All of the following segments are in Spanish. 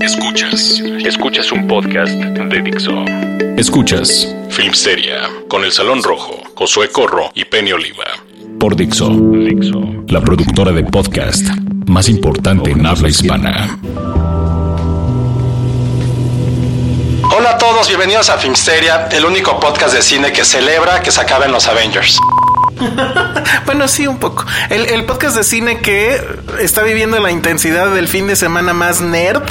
Escuchas. Escuchas un podcast de Dixo. Escuchas Filmsteria con El Salón Rojo, Josué Corro y Penny Oliva. Por Dixo. Dixo. La productora de podcast más importante en habla hispana. Hola a todos, bienvenidos a Filmsteria, el único podcast de cine que celebra que se acaben los Avengers. bueno, sí, un poco. El, el, podcast de cine que está viviendo la intensidad del fin de semana más nerd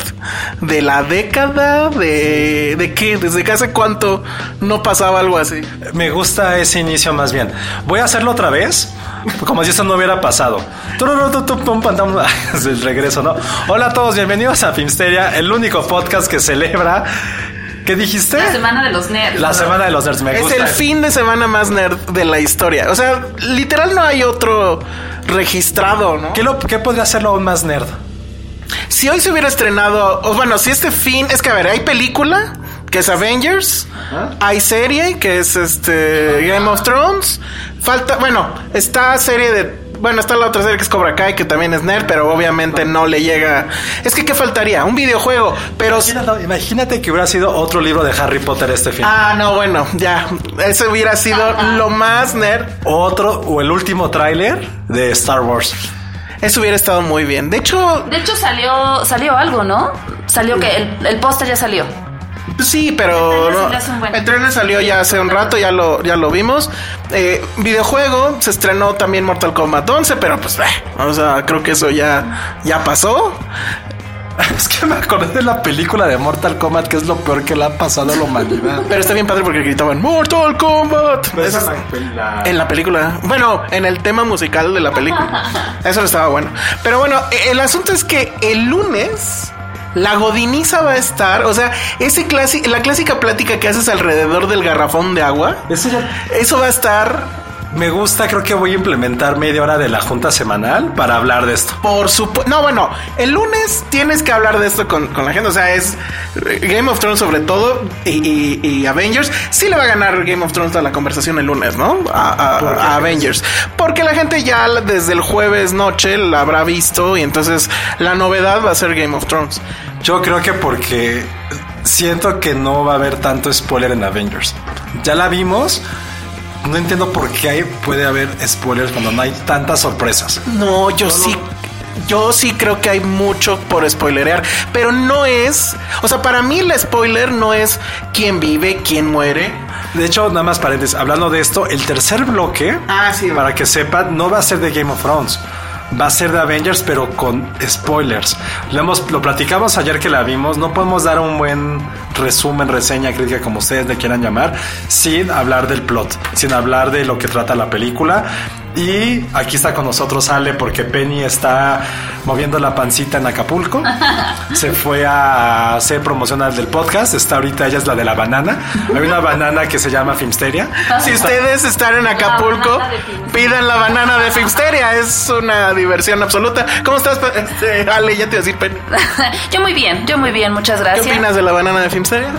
de la década. ¿De, de qué? ¿Desde que hace cuánto no pasaba algo así? Me gusta ese inicio más bien. Voy a hacerlo otra vez. Como si eso no hubiera pasado. El regreso, ¿no? Hola a todos, bienvenidos a Filmsteria, el único podcast que celebra ¿Qué dijiste? La semana de los nerds. La semana de los nerds, me es gusta. Es el fin de semana más nerd de la historia. O sea, literal no hay otro registrado, ¿no? ¿Qué, lo, qué podría hacerlo aún más nerd? Si hoy se hubiera estrenado, o bueno, si este fin, es que a ver, hay película que es Avengers, ¿Ah? hay serie que es este Game of Thrones, falta, bueno, está serie de bueno, está la otra serie que es Cobra Kai, que también es nerd, pero obviamente no le llega. Es que, ¿qué faltaría? Un videojuego, pero. Imagínate, imagínate que hubiera sido otro libro de Harry Potter este fin. Ah, no, bueno, ya. Ese hubiera sido lo más nerd. Otro, o el último tráiler de Star Wars. Eso hubiera estado muy bien. De hecho. De hecho, salió, salió algo, ¿no? Salió que el, el póster ya salió. Sí, pero el trailer, no, el trailer salió ya hace un rato, ya lo, ya lo vimos. Eh, videojuego, se estrenó también Mortal Kombat 11, pero pues, eh, o sea, creo que eso ya, ya pasó. Es que me acordé de la película de Mortal Kombat, que es lo peor que le ha pasado a la humanidad. Pero está bien padre porque gritaban Mortal Kombat. Es la... En la película. Bueno, en el tema musical de la película. Eso estaba bueno. Pero bueno, el asunto es que el lunes la godiniza va a estar, o sea, ese clasi la clásica plática que haces alrededor del garrafón de agua, eso, ya... eso va a estar me gusta, creo que voy a implementar media hora de la junta semanal para hablar de esto. Por supuesto. No, bueno, el lunes tienes que hablar de esto con, con, la gente. O sea, es Game of Thrones sobre todo y, y, y, Avengers. Sí le va a ganar Game of Thrones a la conversación el lunes, ¿no? A, a, a Avengers. Porque la gente ya desde el jueves noche la habrá visto y entonces la novedad va a ser Game of Thrones. Yo creo que porque siento que no va a haber tanto spoiler en Avengers. Ya la vimos no entiendo por qué puede haber spoilers cuando no hay tantas sorpresas. No, yo sí. Yo sí creo que hay mucho por spoilerear, pero no es, o sea, para mí el spoiler no es quién vive, quién muere. De hecho, nada más paréntesis, hablando de esto, el tercer bloque, ah, sí, para que sepan, no va a ser de Game of Thrones va a ser de Avengers, pero con spoilers. Lo, hemos, lo platicamos ayer que la vimos. No podemos dar un buen resumen, reseña, crítica, como ustedes le quieran llamar, sin hablar del plot, sin hablar de lo que trata la película. Y aquí está con nosotros Ale porque Penny está moviendo la pancita en Acapulco. Se fue a hacer promocional del podcast. Está ahorita, ella es la de la banana. Hay una banana que se llama Filmsteria. Si ustedes están en Acapulco, pidan la banana de Filmsteria. Es una diversión absoluta. ¿Cómo estás, este, Ale? Ya te iba a decir Penny. yo muy bien, yo muy bien, muchas gracias. ¿Qué opinas de la banana de Filmsteria?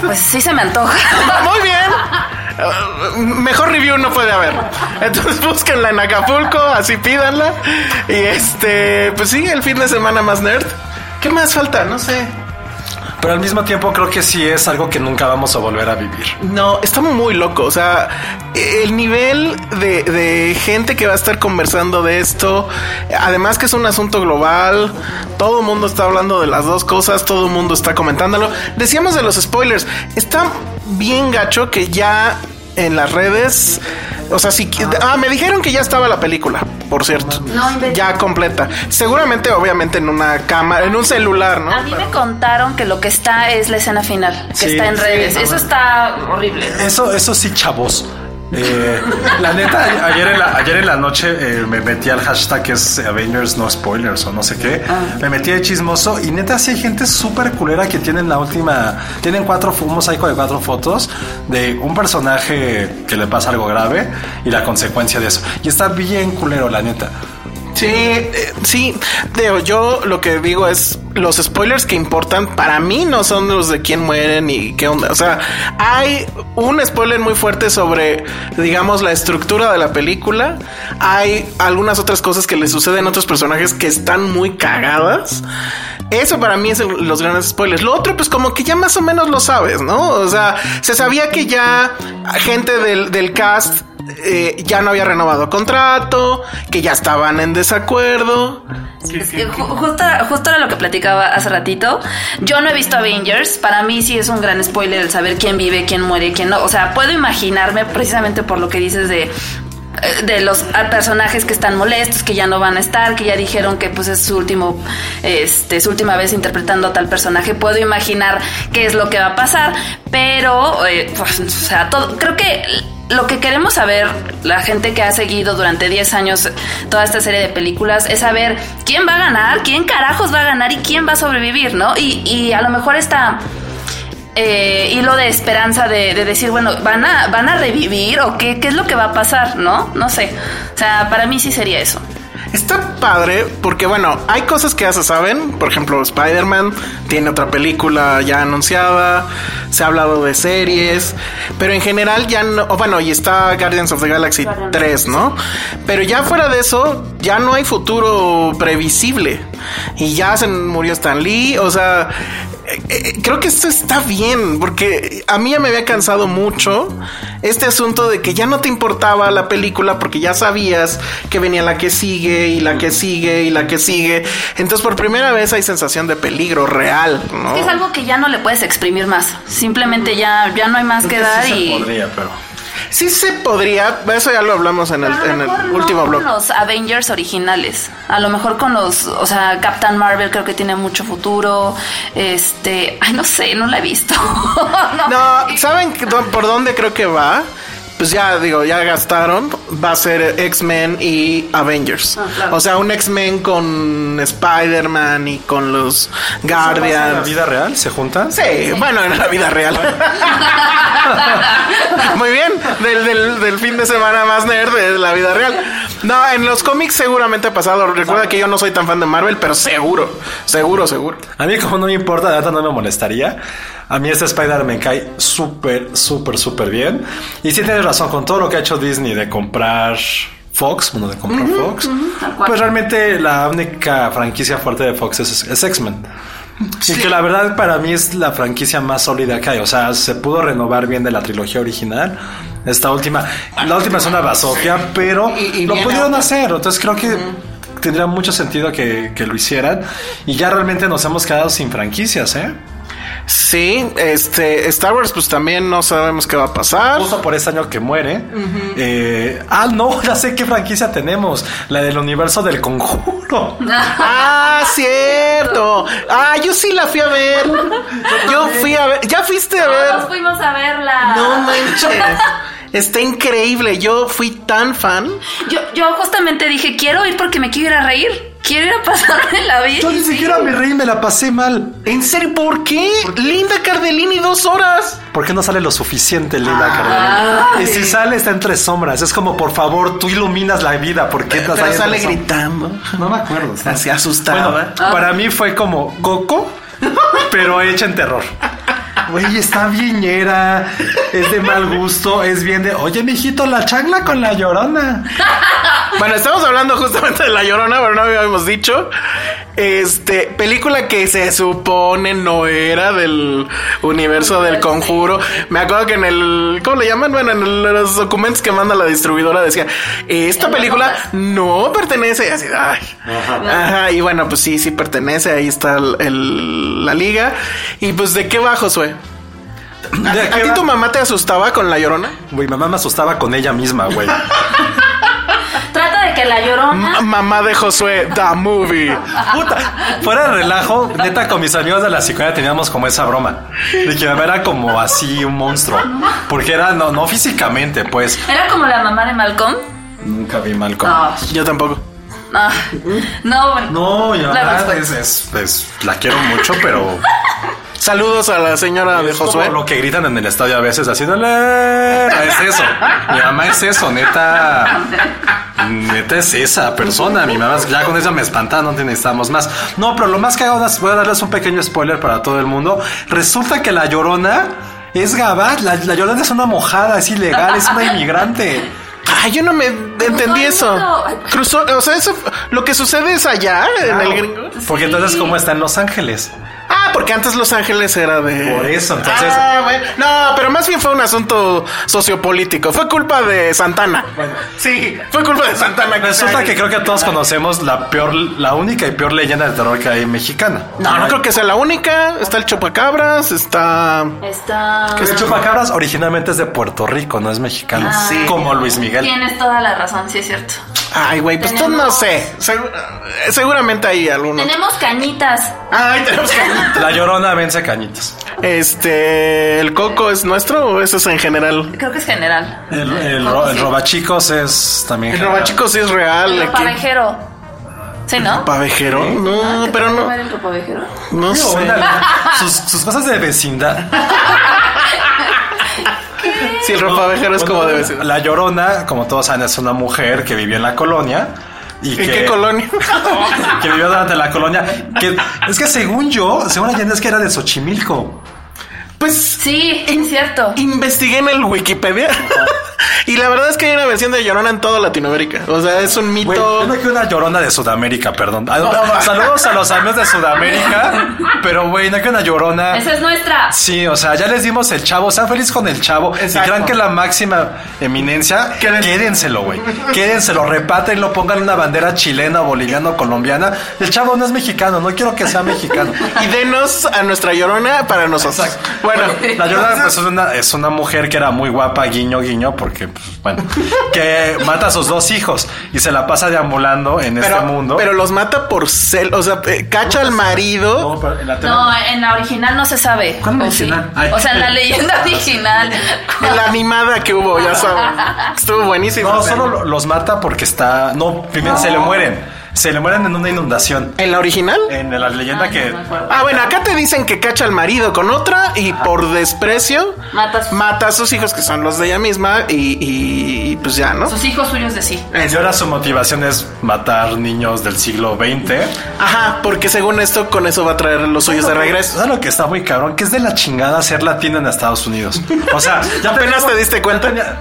Pues sí se me antoja. muy bien. Uh, mejor review no puede haber. Entonces búsquenla en Acapulco, así pídanla. Y este, pues sí, el fin de semana más nerd. ¿Qué más falta? No sé. Pero al mismo tiempo creo que sí es algo que nunca vamos a volver a vivir. No, está muy loco. O sea, el nivel de, de gente que va a estar conversando de esto, además que es un asunto global, todo el mundo está hablando de las dos cosas, todo el mundo está comentándolo. Decíamos de los spoilers, está bien gacho que ya en las redes. O sea, si. Ah, me dijeron que ya estaba la película, por cierto. No ya completa. Seguramente, obviamente, en una cámara, en un celular, ¿no? A mí me contaron que lo que está es la escena final, que Sí, está en sí, redes. no, Eso está horrible. Eso, eso sí, chavos. Eh, la neta, ayer en la, ayer en la noche eh, me metí al hashtag que es Avengers No Spoilers o no sé qué. Me metí de chismoso y neta sí hay gente súper culera que tienen la última, tienen cuatro, mosaico de cuatro fotos de un personaje que le pasa algo grave y la consecuencia de eso. Y está bien culero, la neta. Sí, eh, sí. Digo, yo lo que digo es los spoilers que importan para mí no son los de quién mueren y qué onda. O sea, hay un spoiler muy fuerte sobre, digamos, la estructura de la película. Hay algunas otras cosas que le suceden a otros personajes que están muy cagadas. Eso para mí es los grandes spoilers. Lo otro, pues como que ya más o menos lo sabes, ¿no? O sea, se sabía que ya gente del, del cast eh, ya no había renovado contrato, que ya estaban en desacuerdo. Eh, ju- Justo, justo era lo que platicaba hace ratito. Yo no he visto Avengers. Para mí sí es un gran spoiler el saber quién vive, quién muere, quién no. O sea, puedo imaginarme precisamente por lo que dices de eh, de los personajes que están molestos, que ya no van a estar, que ya dijeron que pues es su último, este, su última vez interpretando a tal personaje. Puedo imaginar qué es lo que va a pasar, pero, eh, pues, o sea, todo, creo que lo que queremos saber, la gente que ha seguido durante 10 años toda esta serie de películas, es saber quién va a ganar, quién carajos va a ganar y quién va a sobrevivir, ¿no? Y, y a lo mejor esta eh, hilo de esperanza de, de decir, bueno, ¿van a, ¿van a revivir o qué, qué es lo que va a pasar, no? No sé. O sea, para mí sí sería eso. Está padre porque, bueno, hay cosas que ya se saben. Por ejemplo, Spider-Man tiene otra película ya anunciada. Se ha hablado de series. Pero en general ya no. o Bueno, y está Guardians of the Galaxy Guardians. 3, ¿no? Pero ya fuera de eso, ya no hay futuro previsible. Y ya se murió Stan Lee. O sea, creo que esto está bien. Porque a mí ya me había cansado mucho este asunto de que ya no te importaba la película porque ya sabías que venía la que sigue y la que sigue y la que sigue. Entonces por primera vez hay sensación de peligro real, ¿no? Es algo que ya no le puedes exprimir más. Simplemente ya, ya no hay más que dar Sí se y... podría, pero. Sí se podría, eso ya lo hablamos en el, en el no último con blog. los Avengers originales. A lo mejor con los, o sea, Captain Marvel creo que tiene mucho futuro. Este, ay, no sé, no la he visto. no. No, ¿saben por dónde creo que va? Pues ya digo, ya gastaron. Va a ser X-Men y Avengers. Ah, claro. O sea, un X-Men con Spider-Man y con los ¿En la Guardians. vida real se juntan? Sí, bueno, en la vida real. Muy bien, del, del, del fin de semana más nerd de la vida real. No, en los cómics seguramente ha pasado. Recuerda que yo no soy tan fan de Marvel, pero seguro, seguro, seguro. A mí como no me importa, de verdad no me molestaría. A mí este Spider me cae súper, súper, súper bien. Y sí tienes razón, con todo lo que ha hecho Disney de comprar Fox, bueno, de comprar Fox, pues realmente la única franquicia fuerte de Fox es, es X-Men. Y que la verdad para mí es la franquicia más sólida que hay. O sea, se pudo renovar bien de la trilogía original. Esta última, la última es una basofia, pero Y- y lo pudieron otra. hacer. Entonces creo que tendría mucho sentido que, que lo hicieran. Y ya realmente nos hemos quedado sin franquicias, ¿eh? Sí, este, Star Wars, pues también no sabemos qué va a pasar. Justo por este año que muere. eh, ah, no, ya sé qué franquicia tenemos. La del universo del conjuro. Ah, cierto. Ah, yo sí la fui a ver. Yo fui a ver. ¿Ya fuiste a ver? Todos fuimos a verla. No manches. Está increíble. Yo fui tan fan. Yo, yo justamente dije, quiero ir porque me quiero ir a reír. Quiero ir a pasarme la vida. Yo ni siquiera me reí, me la pasé mal. ¿En serio? ¿Por qué? Linda Cardellini, dos horas. ¿Por qué no sale lo suficiente, Linda Cardellini? Y si sale, está entre sombras. Es como, por favor, tú iluminas la vida. ¿Por qué estás Pero ahí sale gritando. No me acuerdo. Así asustada. Bueno, para mí fue como Coco, pero hecha en terror. Güey, está viñera, es de mal gusto, es bien de, oye, mijito, la changla con la llorona. Bueno, estamos hablando justamente de La Llorona, pero no habíamos dicho. Este, película que se supone no era del universo del conjuro. Me acuerdo que en el, ¿cómo le llaman? Bueno, en los documentos que manda la distribuidora decía, esta película no pertenece. Y así, ay. Ajá. Y bueno, pues sí, sí pertenece. Ahí está el- el- la liga. Y pues, ¿de qué va, Josué? ¿A, ¿De a ti tu mamá te asustaba con la llorona? Güey, mamá me asustaba con ella misma, güey. Que la llorona. M- mamá de Josué, the movie. Puta, fuera de relajo, neta, con mis amigos de la secundaria teníamos como esa broma. De que mamá era como así un monstruo. Porque era, no, no físicamente, pues. Era como la mamá de Malcolm. Nunca vi mal con. No, Yo tampoco. no, no. No, mi La respuesta. es, es- es- la quiero mucho, pero Saludos a la señora de es como Josué. lo que gritan en el estadio a veces, haciéndole. Es eso. Mi mamá es eso, neta. Neta es esa persona. Mi mamá, ya con ella me espanta, no necesitamos más. No, pero lo más que hago, voy a darles un pequeño spoiler para todo el mundo. Resulta que la llorona es gabá. La, la llorona es una mojada, es ilegal, es una inmigrante. Ay, yo no me entendí eso. no. Cruzó, o sea, eso, lo que sucede es allá, en el gringo. Porque entonces, ¿cómo está en Los Ángeles? Ah, porque antes Los Ángeles era de. Por eso, entonces- Ah, bueno. No, pero más bien fue un asunto sociopolítico. Fue culpa de Santana. Sí, fue culpa de Santana. Resulta que creo que todos conocemos la peor, la única y peor leyenda de terror que hay mexicana. No, no creo que sea la única. Está el Chupacabras, está. Está. El chupacabras originalmente es de Puerto Rico, no es mexicano. Ah, sí. Como Luis Miguel. Tienes toda la razón, sí es cierto. Ay, güey, pues tú no sé. Segu- seguramente hay alguno. Tenemos cañitas. Ay, tenemos que. La llorona vence cañitas. Este. ¿El coco es nuestro o eso es en general? Creo que es general. El, el, ro- el robachicos es también. El robachicos sí es real. El aquí. pavejero. ¿Sí, no? ¿Pavejero? No, pero no. No sé. Órale, Sus, sus cosas de vecindad. Si el ropavejero es como debe ser. La llorona, como todos saben, es una mujer que vivió en la colonia. Y ¿En que, qué colonia? que vivió durante la colonia. Que, es que según yo, según la leyenda es que era de Xochimilco. Pues Sí, es cierto. investigué en el Wikipedia. y la verdad es que hay una versión de Llorona en toda Latinoamérica. O sea, es un mito. no quiero una llorona de Sudamérica, perdón. Ah, no, Saludos a los amigos de Sudamérica. Pero, güey, no quiero una llorona. Esa es nuestra. Sí, o sea, ya les dimos el chavo, sean felices con el chavo. Exacto. Y crean que la máxima eminencia, quédenselo, güey. Quédenselo, repátenlo, pongan una bandera chilena, boliviana o colombiana. El chavo no es mexicano, no quiero que sea mexicano. Y denos a nuestra Llorona para nosotros. Bueno, La Llorona pues, es, una, es una mujer que era muy guapa, guiño, guiño, porque, pues, bueno, que mata a sus dos hijos y se la pasa deambulando en pero, este mundo. pero los mata por cel. O sea, eh, cacha al marido. No, pero en la tele- No, en la original no se sabe. ¿Cuál ¿O sí? original? Ay. O sea, en la leyenda original. En la animada que hubo, ya saben. Estuvo buenísimo. No, solo lo- los mata porque está. No, primero se le mueren. Se le mueren en una inundación. ¿En la original? En la leyenda que. Ah, bueno, acá te dicen que cacha al marido con otra y por desprecio Mata a sus- mata a sus hijos, que son los de ella misma, y, y- y pues ya, ¿no? Sus hijos suyos de sí. Y ahora su motivación es matar niños del siglo XX. Ajá, porque según esto, con eso va a traer los suyos de regreso. ¿Sabes lo que está muy cabrón? Que es de la chingada ser latino en Estados Unidos. O sea, ya Apenas tenemos- te diste cuenta. Ya,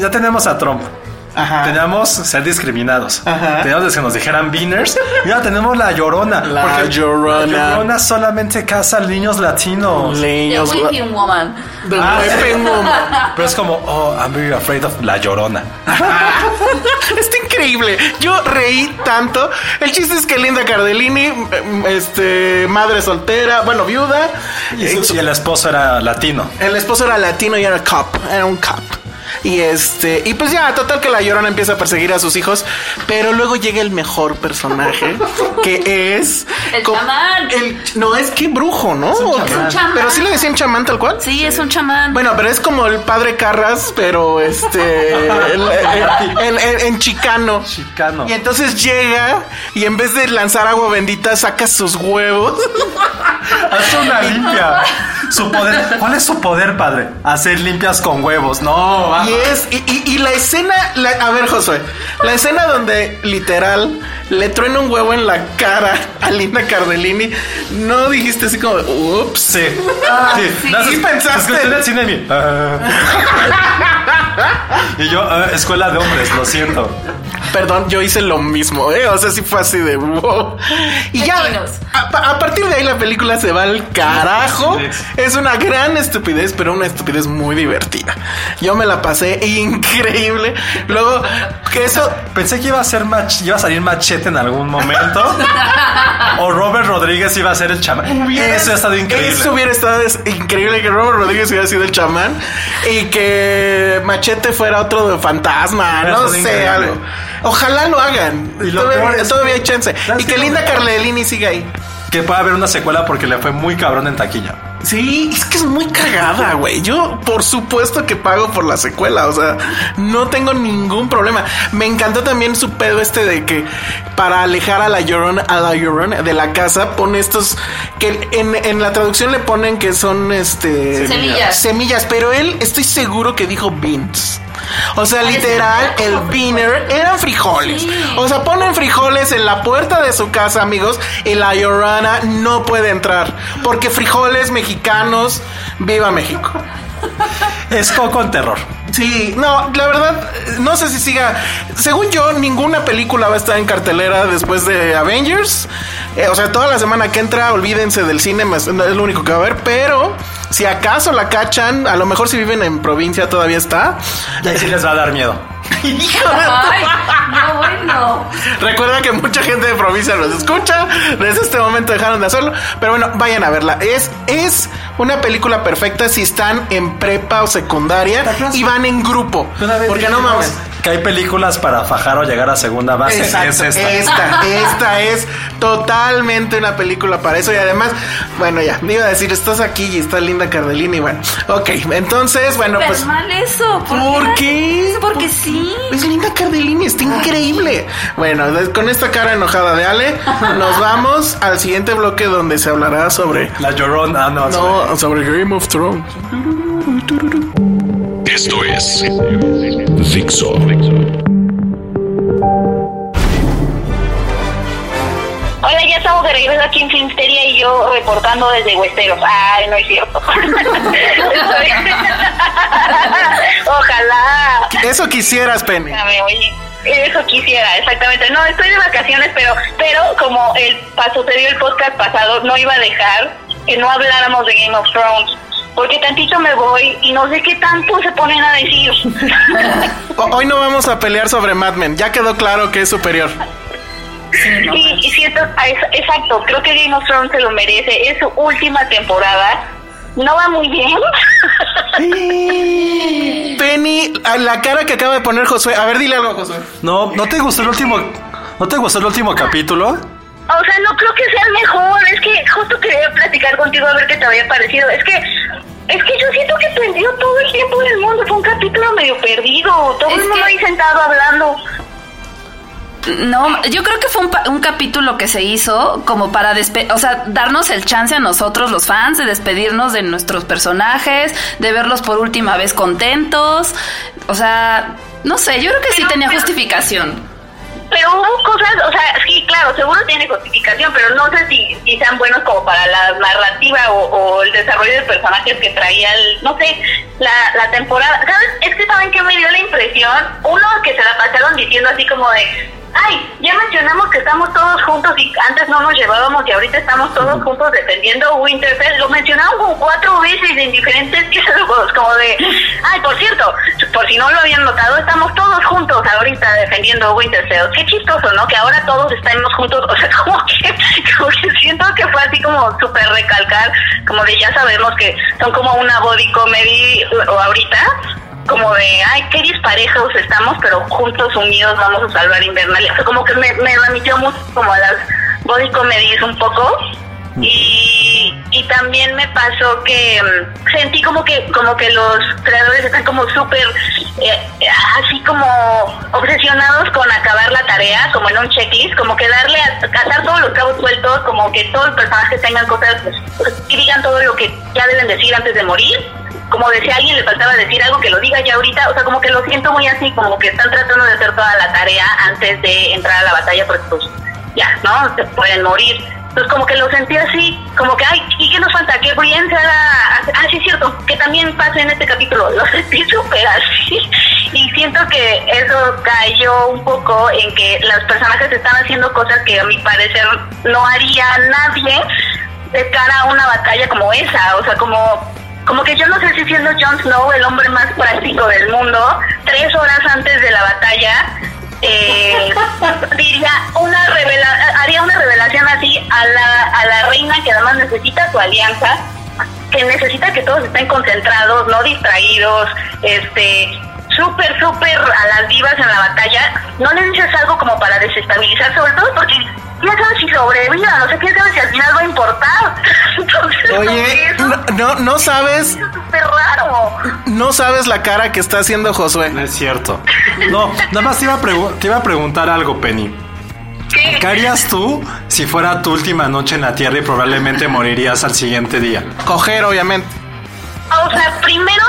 ya tenemos a Trump. Ajá. Teníamos ser discriminados. Ajá. Teníamos que nos dijeran beaners. Ahora tenemos la llorona. La Porque Llorona. La llorona solamente casa a niños latinos. The Niños. Weeping Woman. The Ah, Weeping Woman. Pero es como, oh, I'm very afraid of la llorona. Está increíble. Yo reí tanto. El chiste es que Linda Cardellini, este, madre soltera, bueno, viuda. Y, su- y el esposo era latino. El esposo era latino y era cop, era un cop. Y este, y pues ya, total que la llorona empieza a perseguir a sus hijos, pero luego llega el mejor personaje, que es El chamán. el- no, es que brujo, ¿no? Es un chamán. Pero sí le decían chamán tal cual. Sí, es un chamán. Bueno, pero es como el padre Carras, pero este el- en chicano. Chicano. Y entonces llega y en vez de lanzar agua bendita saca sus huevos. Hace una limpia. Su poder. ¿Cuál es su poder, padre? Hacer limpias con huevos. No, Y es, y, y- y la escena, la- a ver, Josué, la escena donde literal le truena un huevo en la cara a Linda Cardellini, no dijiste así como, ups. Sí. sí. No, Sí es- pensaste. el cine y mi- Ah. y yo, ah, escuela de hombres, lo siento. Perdón, yo hice lo mismo, ¿eh? O sea, sí fue así de wow. Y ya, a, a partir de ahí la película se va al carajo. Es una gran estupidez, pero una estupidez muy divertida. Yo me la pasé increíble. Luego, que eso... Pensé que iba a ser mach- iba a salir machete en algún momento. o Robert Rodríguez iba a ser el chamán. Eso ha estado increíble. Eso hubiera estado es- increíble que Robert Rodríguez hubiera sido el chamán y que Machete fuera otro de fantasma, no sé, increíble. algo. Ojalá lo hagan. Y lo todavía, peor es todavía que- hay chance. ¿Sabes Y que qué? Linda Carlellini siga ahí. Que pueda haber una secuela porque le fue muy cabrón en taquilla. Sí, es que es muy cagada, güey. Yo, por supuesto que pago por la secuela. O sea, no tengo ningún problema. Me encantó también su pedo este de que para alejar a la llorona, a la llorona de la casa, pone estos que en, en la traducción le ponen que son este Semillas. semillas, pero él estoy seguro que dijo beans. O sea, literal, el beaner eran frijoles. O sea, ponen frijoles en la puerta de su casa, amigos, y la llorona no puede entrar. Porque frijoles mexicanos, viva México. Es Coco en terror. Sí, no, la verdad, no sé si siga. Según yo, ninguna película va a estar en cartelera después de Avengers. Eh, o sea, toda la semana que entra, olvídense del cine, es lo único que va a haber. Pero si acaso la cachan, a lo mejor si viven en provincia todavía está. Y ahí sí les va a dar miedo. Ay, no, bueno. Recuerda que mucha gente de provincia los escucha. Desde este momento dejaron de hacerlo. Pero bueno, vayan a verla. Es, es una película perfecta si están en prepa o secundaria y van en grupo. Una vez Porque no mames. Que hay películas para fajar o llegar a segunda base. Exacto, es esta. esta, esta es totalmente una película para eso y además, bueno ya, me iba a decir, estás aquí y está Linda Cardellini, bueno, ok, entonces, bueno, pues, mal eso. ¿por qué? Porque sí. Es Linda Cardellini, está increíble. Bueno, con esta cara enojada de Ale, nos vamos al siguiente bloque donde se hablará sobre, La llorona. Ah, no, no, sobre Game of Thrones. Esto es Dixo. Hola, ya estamos de regreso aquí en Filmsteria y yo reportando desde Westeros. Ay, no es cierto. Ojalá. Eso quisieras, Penny. Oye, Eso quisiera, exactamente. No, estoy de vacaciones, pero pero como el dio el podcast pasado, no iba a dejar que no habláramos de Game of Thrones. Porque tantito me voy y no sé qué tanto se ponen a decir. Hoy no vamos a pelear sobre Mad Men, ya quedó claro que es superior. Sí, y siento, ah, es- exacto, creo que Game of Thrones se lo merece. Es su última temporada. No va muy bien. Penny, a la cara que acaba de poner Josué. A ver, dile algo, Josué. No, ¿no te gustó el último, no te gustó el último capítulo? O sea, no creo que sea el mejor. Es que justo quería platicar contigo a ver qué te había parecido. Es que, es que yo siento que perdió todo el tiempo del mundo. Fue un capítulo medio perdido. Todo Es el mundo que- ahí sentado hablando. No, yo creo que fue un, un capítulo que se hizo como para despe o sea, darnos el chance a nosotros, los fans, de despedirnos de nuestros personajes, de verlos por última vez contentos. O sea, no sé, yo creo que sí tenía justificación. Pero hubo cosas, o sea, sí, claro, seguro tiene justificación, pero no sé si, si sean buenos como para la narrativa o, o el desarrollo de personajes que traía el, no sé, la, la temporada. ¿Sabes? Es que saben que me dio la impresión, uno que se la pasaron diciendo así como de, ay, ya mencionamos que estamos todos juntos y antes no nos llevábamos y ahorita estamos todos juntos defendiendo Winterfell. Lo mencionaron como cuatro veces en diferentes diálogos, como de, ay, por cierto, por si no lo habían notado, estamos todos juntos ahorita defendiendo Winterfell. Qué chistoso, ¿no? Que ahora todos estamos juntos, o sea, como que, como que siento que fue así como súper recalcar, como de ya sabemos que son como una body comedy o ahorita, como de, ay, qué disparejos estamos, pero juntos, unidos, vamos a salvar Invernalia. O sea, como que me, me remitió mucho como a las body comedies un poco. Y, y también me pasó que mm, sentí como que como que los creadores están como súper eh, así como obsesionados con acabar la tarea como en un checklist como que darle a atar todos los cabos sueltos como que todos los personajes tengan cosas pues, y digan todo lo que ya deben decir antes de morir como de si a alguien le faltaba decir algo que lo diga ya ahorita, o sea, como que lo siento muy así, como que están tratando de hacer toda la tarea antes de entrar a la batalla, porque pues ya, ¿no? Se pueden morir. Entonces como que lo sentí así, como que, ay, ¿y qué nos falta? Que Brienne se haga... Ah, sí, es cierto, que también pasa en este capítulo. Lo sentí súper así. Y siento que eso cayó un poco en que los personajes están haciendo cosas que a mi parecer no haría nadie de cara a una batalla como esa. O sea, como como que yo no sé si siendo Jon Snow el hombre más práctico del mundo, tres horas antes de la batalla, eh, diría una revela haría una revelación así a la, a la reina que además necesita su alianza, que necesita que todos estén concentrados, no distraídos, este súper, súper a las divas en la batalla, no le dices algo como para desestabilizar, sobre todo porque quién sabe si sobreviva, no sé quién sabe si al final va a importar. Entonces, Oye, no, no, no sabes, es súper raro. no sabes la cara que está haciendo Josué. No es cierto. No, nada más te iba a, pregu- te iba a preguntar algo, Penny. ¿Qué? ¿Qué harías tú si fuera tu última noche en la Tierra y probablemente morirías al siguiente día? Coger, obviamente. O sea, primero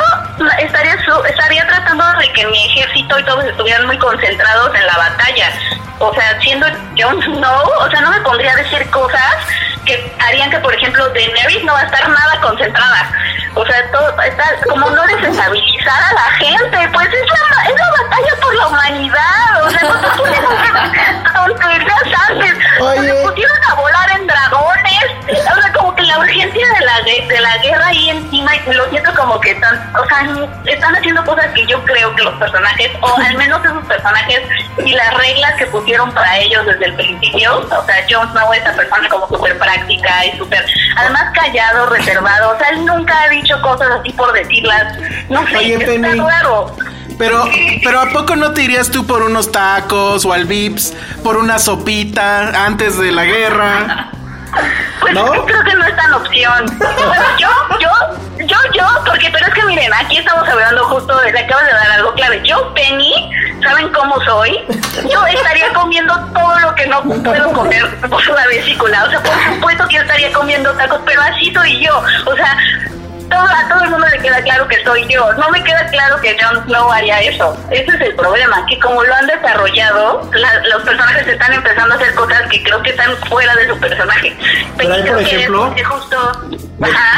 estaría, estaría tratando de que mi ejército y todos estuvieran muy concentrados en la batalla. O sea, siendo Jon Snow, o sea, no me pondría a decir cosas que harían que, por ejemplo, Daenerys no va a estar nada concentrada. O sea, todo está como no desestabilizar a la gente. Pues es la, es la batalla por la humanidad. O sea, no tonterías antes. Oye. Se pusieron a volar en dragones. O sea, como que la urgencia de la, de la guerra ahí encima, y lo siento como que están, o sea, están haciendo cosas que yo creo que los personajes, o al menos esos personajes, y las reglas que pusieron para ellos desde el principio, o sea, Jon Snow es esa persona como súper práctica y súper, además callado, reservado, o sea, él nunca ha dicho cosas así por decirlas, no sé, Oye, está Penny. raro. Pero, pero ¿a poco no te irías tú por unos tacos o al Vips, por una sopita antes de la guerra? Pues ¿No? yo creo que no es tan opción. Bueno, yo, yo, yo, yo, porque, pero es que miren, aquí estamos hablando justo, de, le acabas de dar algo clave. Yo, Penny, ¿saben cómo soy? Yo estaría comiendo todo lo que no puedo comer por la vesícula. O sea, por supuesto que yo estaría comiendo tacos, pero así soy yo. O sea, todo, a todo el mundo le queda claro que soy yo. No me queda claro que Jon Snow haría eso. Ese es el problema, que como lo han desarrollado, la- los personajes están empezando a hacer cosas que creo que están fuera de su personaje. Pero ahí, por que es ejemplo, justo...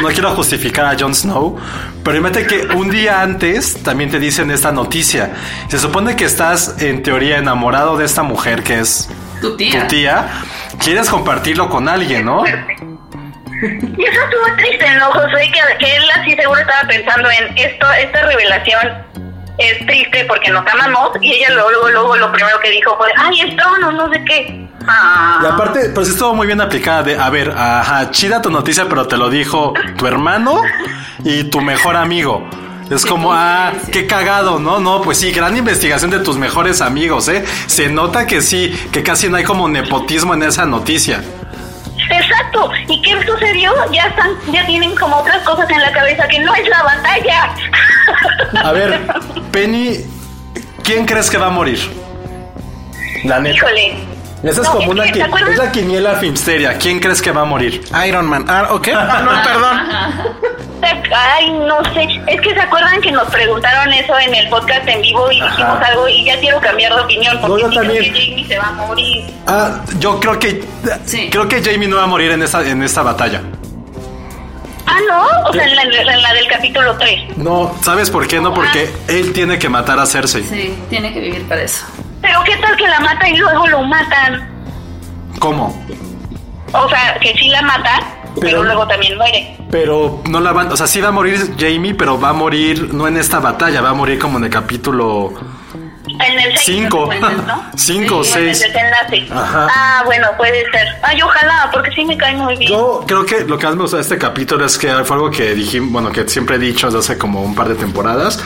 No quiero justificar a Jon Snow, pero imagínate que un día antes también te dicen esta noticia. Se supone que estás en teoría enamorado de esta mujer que es Tu tía. tu tía. Quieres compartirlo con alguien, ¿no? Y eso estuvo triste, ¿no, José? Que, que él así seguro estaba pensando en esto, esta revelación es triste porque nos amamos y ella luego, luego, luego lo primero que dijo fue, ay, es trono, no sé qué. Ah. Y aparte, pues estuvo muy bien aplicada de, a ver, ajá, chida tu noticia, pero te lo dijo tu hermano y tu mejor amigo. Es como, ah, qué cagado, ¿no? No, pues sí, gran investigación de tus mejores amigos, ¿eh? Se nota que sí, que casi no hay como nepotismo en esa noticia. Exacto. ¿Y qué sucedió? Ya están, ya tienen como otras cosas en la cabeza que no es la batalla. A ver, Penny, ¿quién crees que va a morir? La neta. Híjole. Esa es No, como es una que, qui- ¿te acuerdas? es la quiniela filmsteria. ¿Quién crees que va a morir? Iron Man. Ah, ¿ok? Ah, no, perdón. Ay, no sé. Es que se acuerdan que nos preguntaron eso en el podcast en vivo y dijimos algo y ya quiero cambiar de opinión porque No, yo también. que Jamie se va a morir. Ah, yo creo que Sí. creo que Jamie no va a morir en esta en esta batalla. Ah, no. O sea, en la, en la del capítulo 3. No, ¿sabes por qué? No, porque él tiene que matar a Cersei. Sí, tiene que vivir para eso. Pero ¿qué tal que la mata y luego lo matan? ¿Cómo? O sea, que sí la mata, pero, Pero- luego también muere. Pero no la van, o sea, sí va a morir Jamie, pero va a morir no en esta batalla, va a morir como en el capítulo En el 6. Cinco. Cinco o En el seis. desenlace. Ajá. Ah, bueno, puede ser. Ay, ojalá, porque sí me cae muy bien. Yo creo que lo que más me gustó de este capítulo es que fue algo que dijimos, bueno, que siempre he dicho desde hace como un par de temporadas.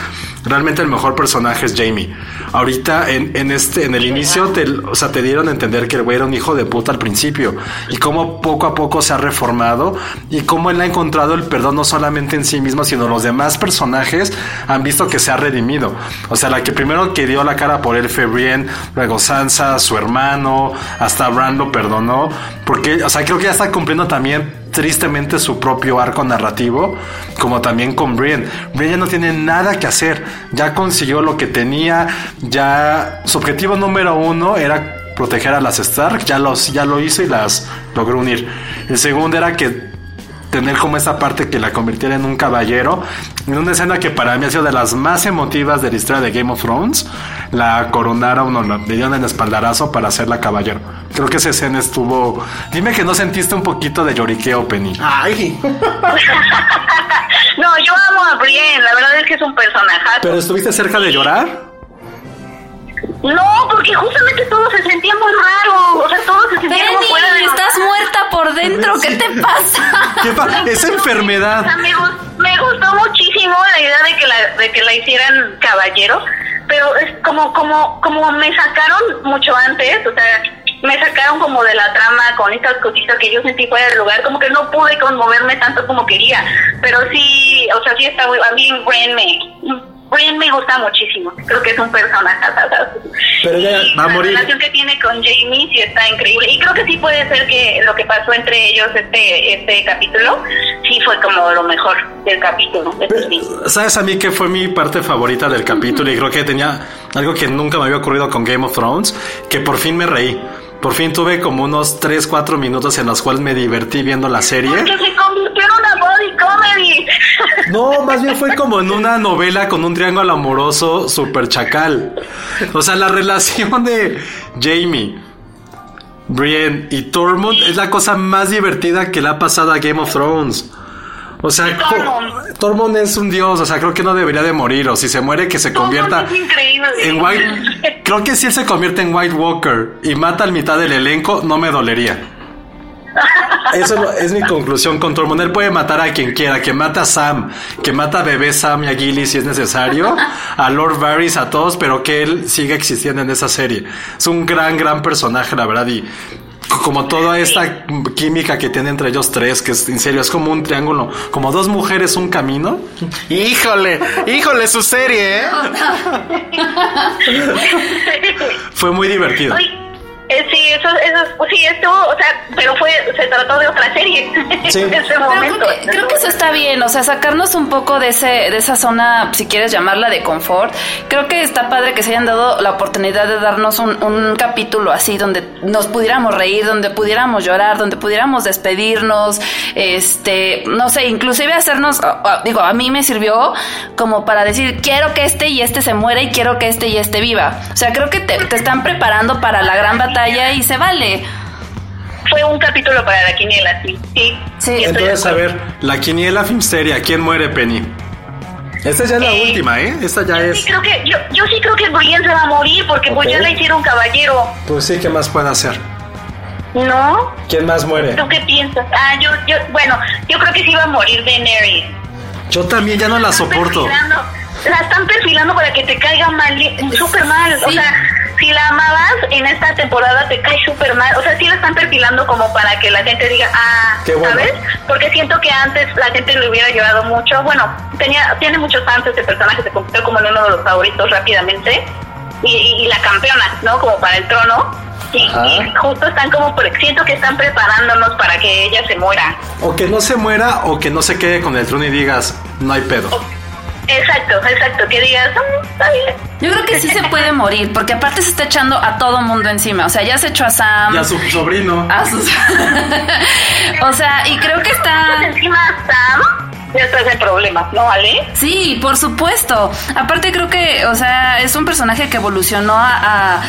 Realmente el mejor personaje es Jamie. Ahorita en, en este, en el inicio, te, o sea, te dieron a entender que el güey era un hijo de puta al principio y cómo poco a poco se ha reformado y cómo él ha encontrado el perdón no solamente en sí mismo, sino los demás personajes han visto que se ha redimido. O sea, la que primero que dio la cara por él fue Brienne, luego Sansa, su hermano, hasta Bran lo perdonó, porque, o sea, creo que ya está cumpliendo también tristemente su propio arco narrativo, como también con Brienne. Brienne ya no tiene nada que hacer, ya consiguió lo que tenía, ya su objetivo número uno era proteger a las Stark, ya, los, ya lo hizo y las logró unir. El segundo era que tener como esa parte que la convirtiera en un caballero, en una escena que para mí ha sido de las más emotivas de la historia de Game of Thrones, la coronaron o le dieron el espaldarazo para hacerla caballero. Creo que esa escena estuvo... Dime que no sentiste un poquito de lloriqueo, Penny. Ay. No, yo amo a Brienne, la verdad es que es un personajazo. ¿Pero estuviste cerca de llorar? No, porque justamente todo se sentía muy raro. O sea, todo se sentía como fuera de Penny, estás muerta por dentro, ¿qué te pasa? ¿Qué pa- es O sea, enfermedad. me, me gustó muchísimo la idea de que la, de que la hicieran caballero, pero es como, como, como me sacaron mucho antes, o sea, me sacaron como de la trama con estas cositas que yo sentí fuera del lugar, como que no pude conmoverme tanto como quería, pero sí, o sea, sí está muy, a mí me, Bren me gusta muchísimo, creo que es un personaje, Pero ella Y va a la morir. relación que tiene con Jamie sí está increíble. Y creo que sí puede ser que lo que pasó entre ellos este este capítulo sí fue como lo mejor del capítulo. sí. ¿Sabes a mí qué fue mi parte favorita del capítulo? Y creo que tenía algo que nunca me había ocurrido con Game of Thrones, que por fin me reí. Por fin tuve como unos 3, 4 minutos en los cuales me divertí viendo la serie. Porque se una body comedy. No, más bien fue como en una novela con un triángulo amoroso super chacal. O sea, la relación de Jamie, Brienne y Tormund es la cosa más divertida que le ha pasado a Game of Thrones. O sea, Tormund. Tormund es un dios, o sea, creo que no debería de morir, o si se muere que se convierta en White... Creo que si él se convierte en White Walker y mata al mitad del elenco, no me dolería. Eso es mi conclusión con Tormund. Él puede matar a quien quiera, que mata a Sam, que mata a bebé Sam y a Gilly si es necesario, a Lord Varys, a todos, pero que él siga existiendo en esa serie. Es un gran, gran personaje, la verdad, y como toda esta química que tiene entre ellos tres, que es en serio, es como un triángulo, como dos mujeres, un camino. Híjole, híjole su serie, ¿eh? Fue muy divertido. Eh, sí, eso, eso, sí, estuvo, o sea, pero fue, se trató de otra serie Sí. en ese momento. creo, que, creo que eso está bien, o sea, sacarnos un poco de ese de esa zona, si quieres llamarla de confort. Creo que está padre que se hayan dado la oportunidad de darnos un, un capítulo así donde nos pudiéramos reír, donde pudiéramos llorar, donde pudiéramos despedirnos, este, no sé, inclusive hacernos, digo, a mí me sirvió como para decir, quiero que este y este se muera y quiero que este y este viva. O sea, creo que te, te están preparando para la gran batalla y se vale. Fue un capítulo para la quiniela, sí. Sí, Sí. Entonces, a ver, la quiniela Filmsteria, ¿quién muere, Penny? Esta ya es la Eh, última, ¿eh? Esta ya Yo es... sí creo que, yo, yo sí creo que Brienne se va a morir porque pues Ok. ya la hicieron caballero. Pues sí, ¿qué más puede hacer? ¿No? ¿Quién más muere? ¿Tú qué piensas? Ah, yo, yo, bueno, yo creo que sí va a morir Daenerys. Yo también ya no la Están soporto. perfilando- La están perfilando para que te caiga mal, súper mal. O Sí. sea, si la amabas en esta temporada te cae súper mal. O sea, sí la están perfilando como para que la gente diga, ah, Qué bueno. ¿sabes? Porque siento que antes la gente le hubiera llevado mucho. Bueno, tenía tiene muchos fans este personaje, se convirtió como en uno de los favoritos rápidamente. Y, y- y la campeona, ¿no? Como para el trono. Y, justo están como, pre- siento que están preparándonos para que ella se muera. O que no se muera o que no se quede con el trono y digas, no hay pedo. Exacto, exacto, que digas, "Mm, está bien. Yo creo que sí se puede morir, porque aparte se está echando a todo mundo encima. O sea, ya se echó a Sam. Y a su sobrino. a sus- o sea, y creo que está. Encima Sam, ya estás en ¿no, Ale? Sí, por supuesto. Aparte creo que, o sea, es un personaje que evolucionó a,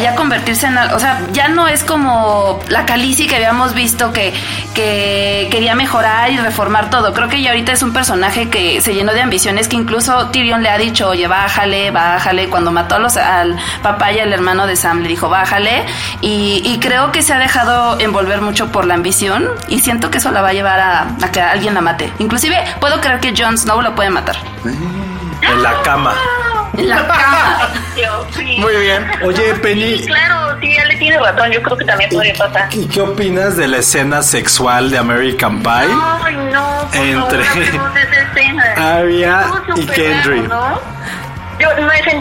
ya convertirse en, o sea, ya no es como la Khaleesi que habíamos visto que, que quería mejorar y reformar todo. Creo que ya ahorita es un personaje que se llenó de ambiciones que incluso Tyrion le ha dicho, oye, bájale, bájale. Cuando mató a los, al papá y al hermano de Sam le dijo, bájale. Y, y creo que se ha dejado envolver mucho por la ambición y siento que eso la va a llevar a, a que alguien la mate. Inclusive puedo creer que Jon Snow lo puede matar. En la cama. En la cama. Sí. Muy bien. Oye, Sí, Penny, claro, sí, Ale tiene razón, yo creo que también podría pasar. ¿y qué opinas de la escena sexual de American Pie? Ay, no, Entre- Estuvo y ¿no? Yo,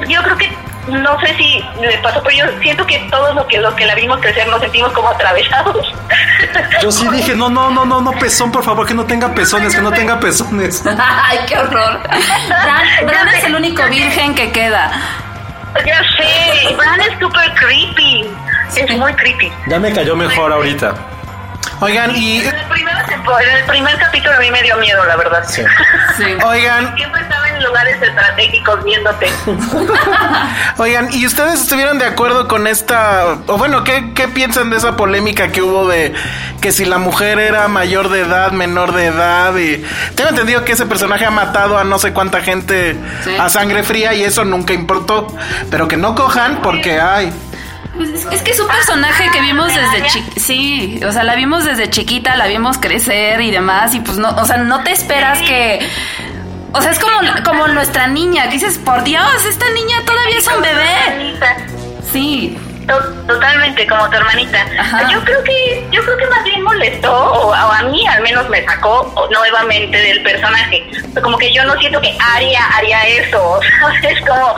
yo creo que, no sé si le pasó, pero yo siento que todos los que, los que la vimos crecer nos sentimos como atravesados. Yo sí dije, no, no, no, no, no, pezón, por favor, que no tenga pezones, que no tenga pezones. Ay, qué horror. Bran, Bran es el único virgen que queda. Ya sé, Bran es súper creepy. Es muy creepy. Ya me cayó mejor ahorita. Oigan, y. En el, primer, en el primer capítulo a mí me dio miedo, la verdad. Sí. Sí. Oigan, Siempre estaba en lugares estratégicos viéndote. oigan, ¿y ustedes estuvieron de acuerdo con esta, o bueno, ¿qué, qué piensan de esa polémica que hubo de que si la mujer era mayor de edad, menor de edad? Y tengo entendido que ese personaje ha matado a no sé cuánta gente Sí. a sangre fría y eso nunca importó. Pero que no cojan porque hay. Pues es, es que es un personaje que vimos desde chiquita. Sí, o sea, la vimos desde chiquita, la vimos crecer y demás. Y pues no, o sea, no te esperas que. O sea, es como, como nuestra niña, que dices, por Dios, esta niña todavía es un bebé. Sí. To- Totalmente, como tu hermanita. Ajá. Yo creo que, yo creo que más bien molestó, o, o a mí al menos me sacó nuevamente del personaje. Como que yo no siento que Aria haría eso. Es como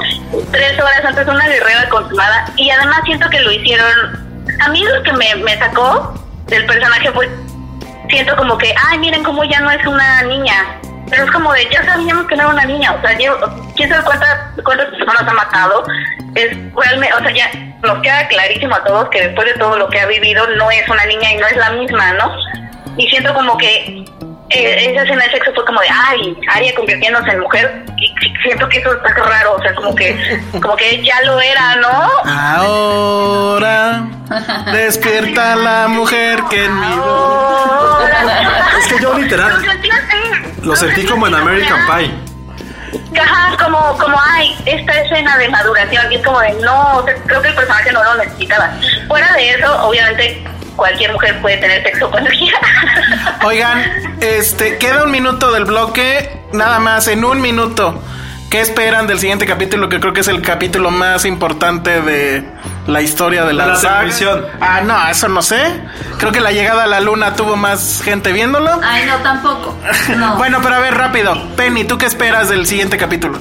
tres horas antes una guerrera consumada. Y además siento que lo hicieron. A mí lo que me, me sacó del personaje fue siento como que, ay, miren cómo ya no es una niña. Pero es como de, ya sabíamos que no era una niña. O sea, yo, quién sabe cuántas, cuántas personas ha matado. Es realmente, o sea, ya nos queda clarísimo a todos que después de todo lo que ha vivido, no es una niña y no es la misma, ¿no? Y siento como que eh, esa escena de sexo fue como de, ay, Aria convirtiéndose en mujer. Y siento que eso está raro. O sea, como que, como que ya lo era, ¿no? Ahora despierta la mujer que en mi Es que yo literal Lo sentí así. lo sentí como en American Pie. Ajá, como, como, ay, esta escena de maduración, y es como de, no, o sea, creo que el personaje no lo necesitaba. Fuera de eso, obviamente, cualquier mujer puede tener sexo cuando quiera. Oigan, este, queda un minuto del bloque, nada más, en un minuto. ¿Qué esperan del siguiente capítulo? Que creo que es el capítulo más importante de la historia de la, la saga. televisión. Ah, no, eso no sé. Creo que la llegada a la luna tuvo más gente viéndolo. Ay, no, tampoco. No. Bueno, pero a ver, rápido. Penny, ¿tú qué esperas del siguiente capítulo?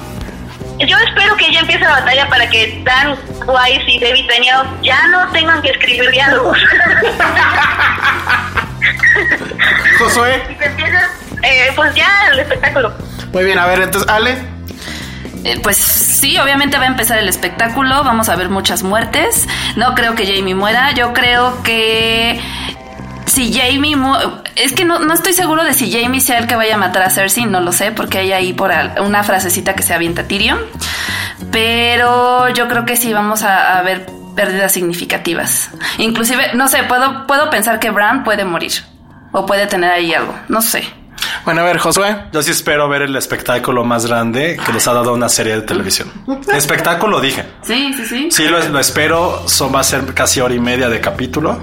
Yo espero que ya empiece la batalla para que Dan Wise y David Benioff ya no tengan que escribir diálogos. Josué. y se empieza, eh, pues ya el espectáculo. Muy bien, a ver, entonces, Ale. Eh, Pues sí, obviamente va a empezar el espectáculo, vamos a ver muchas muertes. No creo que Jamie muera, yo creo que si Jamie mu es que no, no estoy seguro de si Jamie sea el que vaya a matar a Cersei, no lo sé, porque hay ahí por una frasecita que se avienta Tyrion. Pero yo creo que sí vamos a, a ver pérdidas significativas. Inclusive, no sé, puedo, puedo pensar que Bran puede morir. O puede tener ahí algo, no sé. Bueno, a ver, Josué. Yo sí espero ver el espectáculo más grande que nos ha dado una serie de televisión. Espectáculo, dije. Sí, sí, sí. Sí, lo, lo espero. Son, va a ser casi hora y media de capítulo.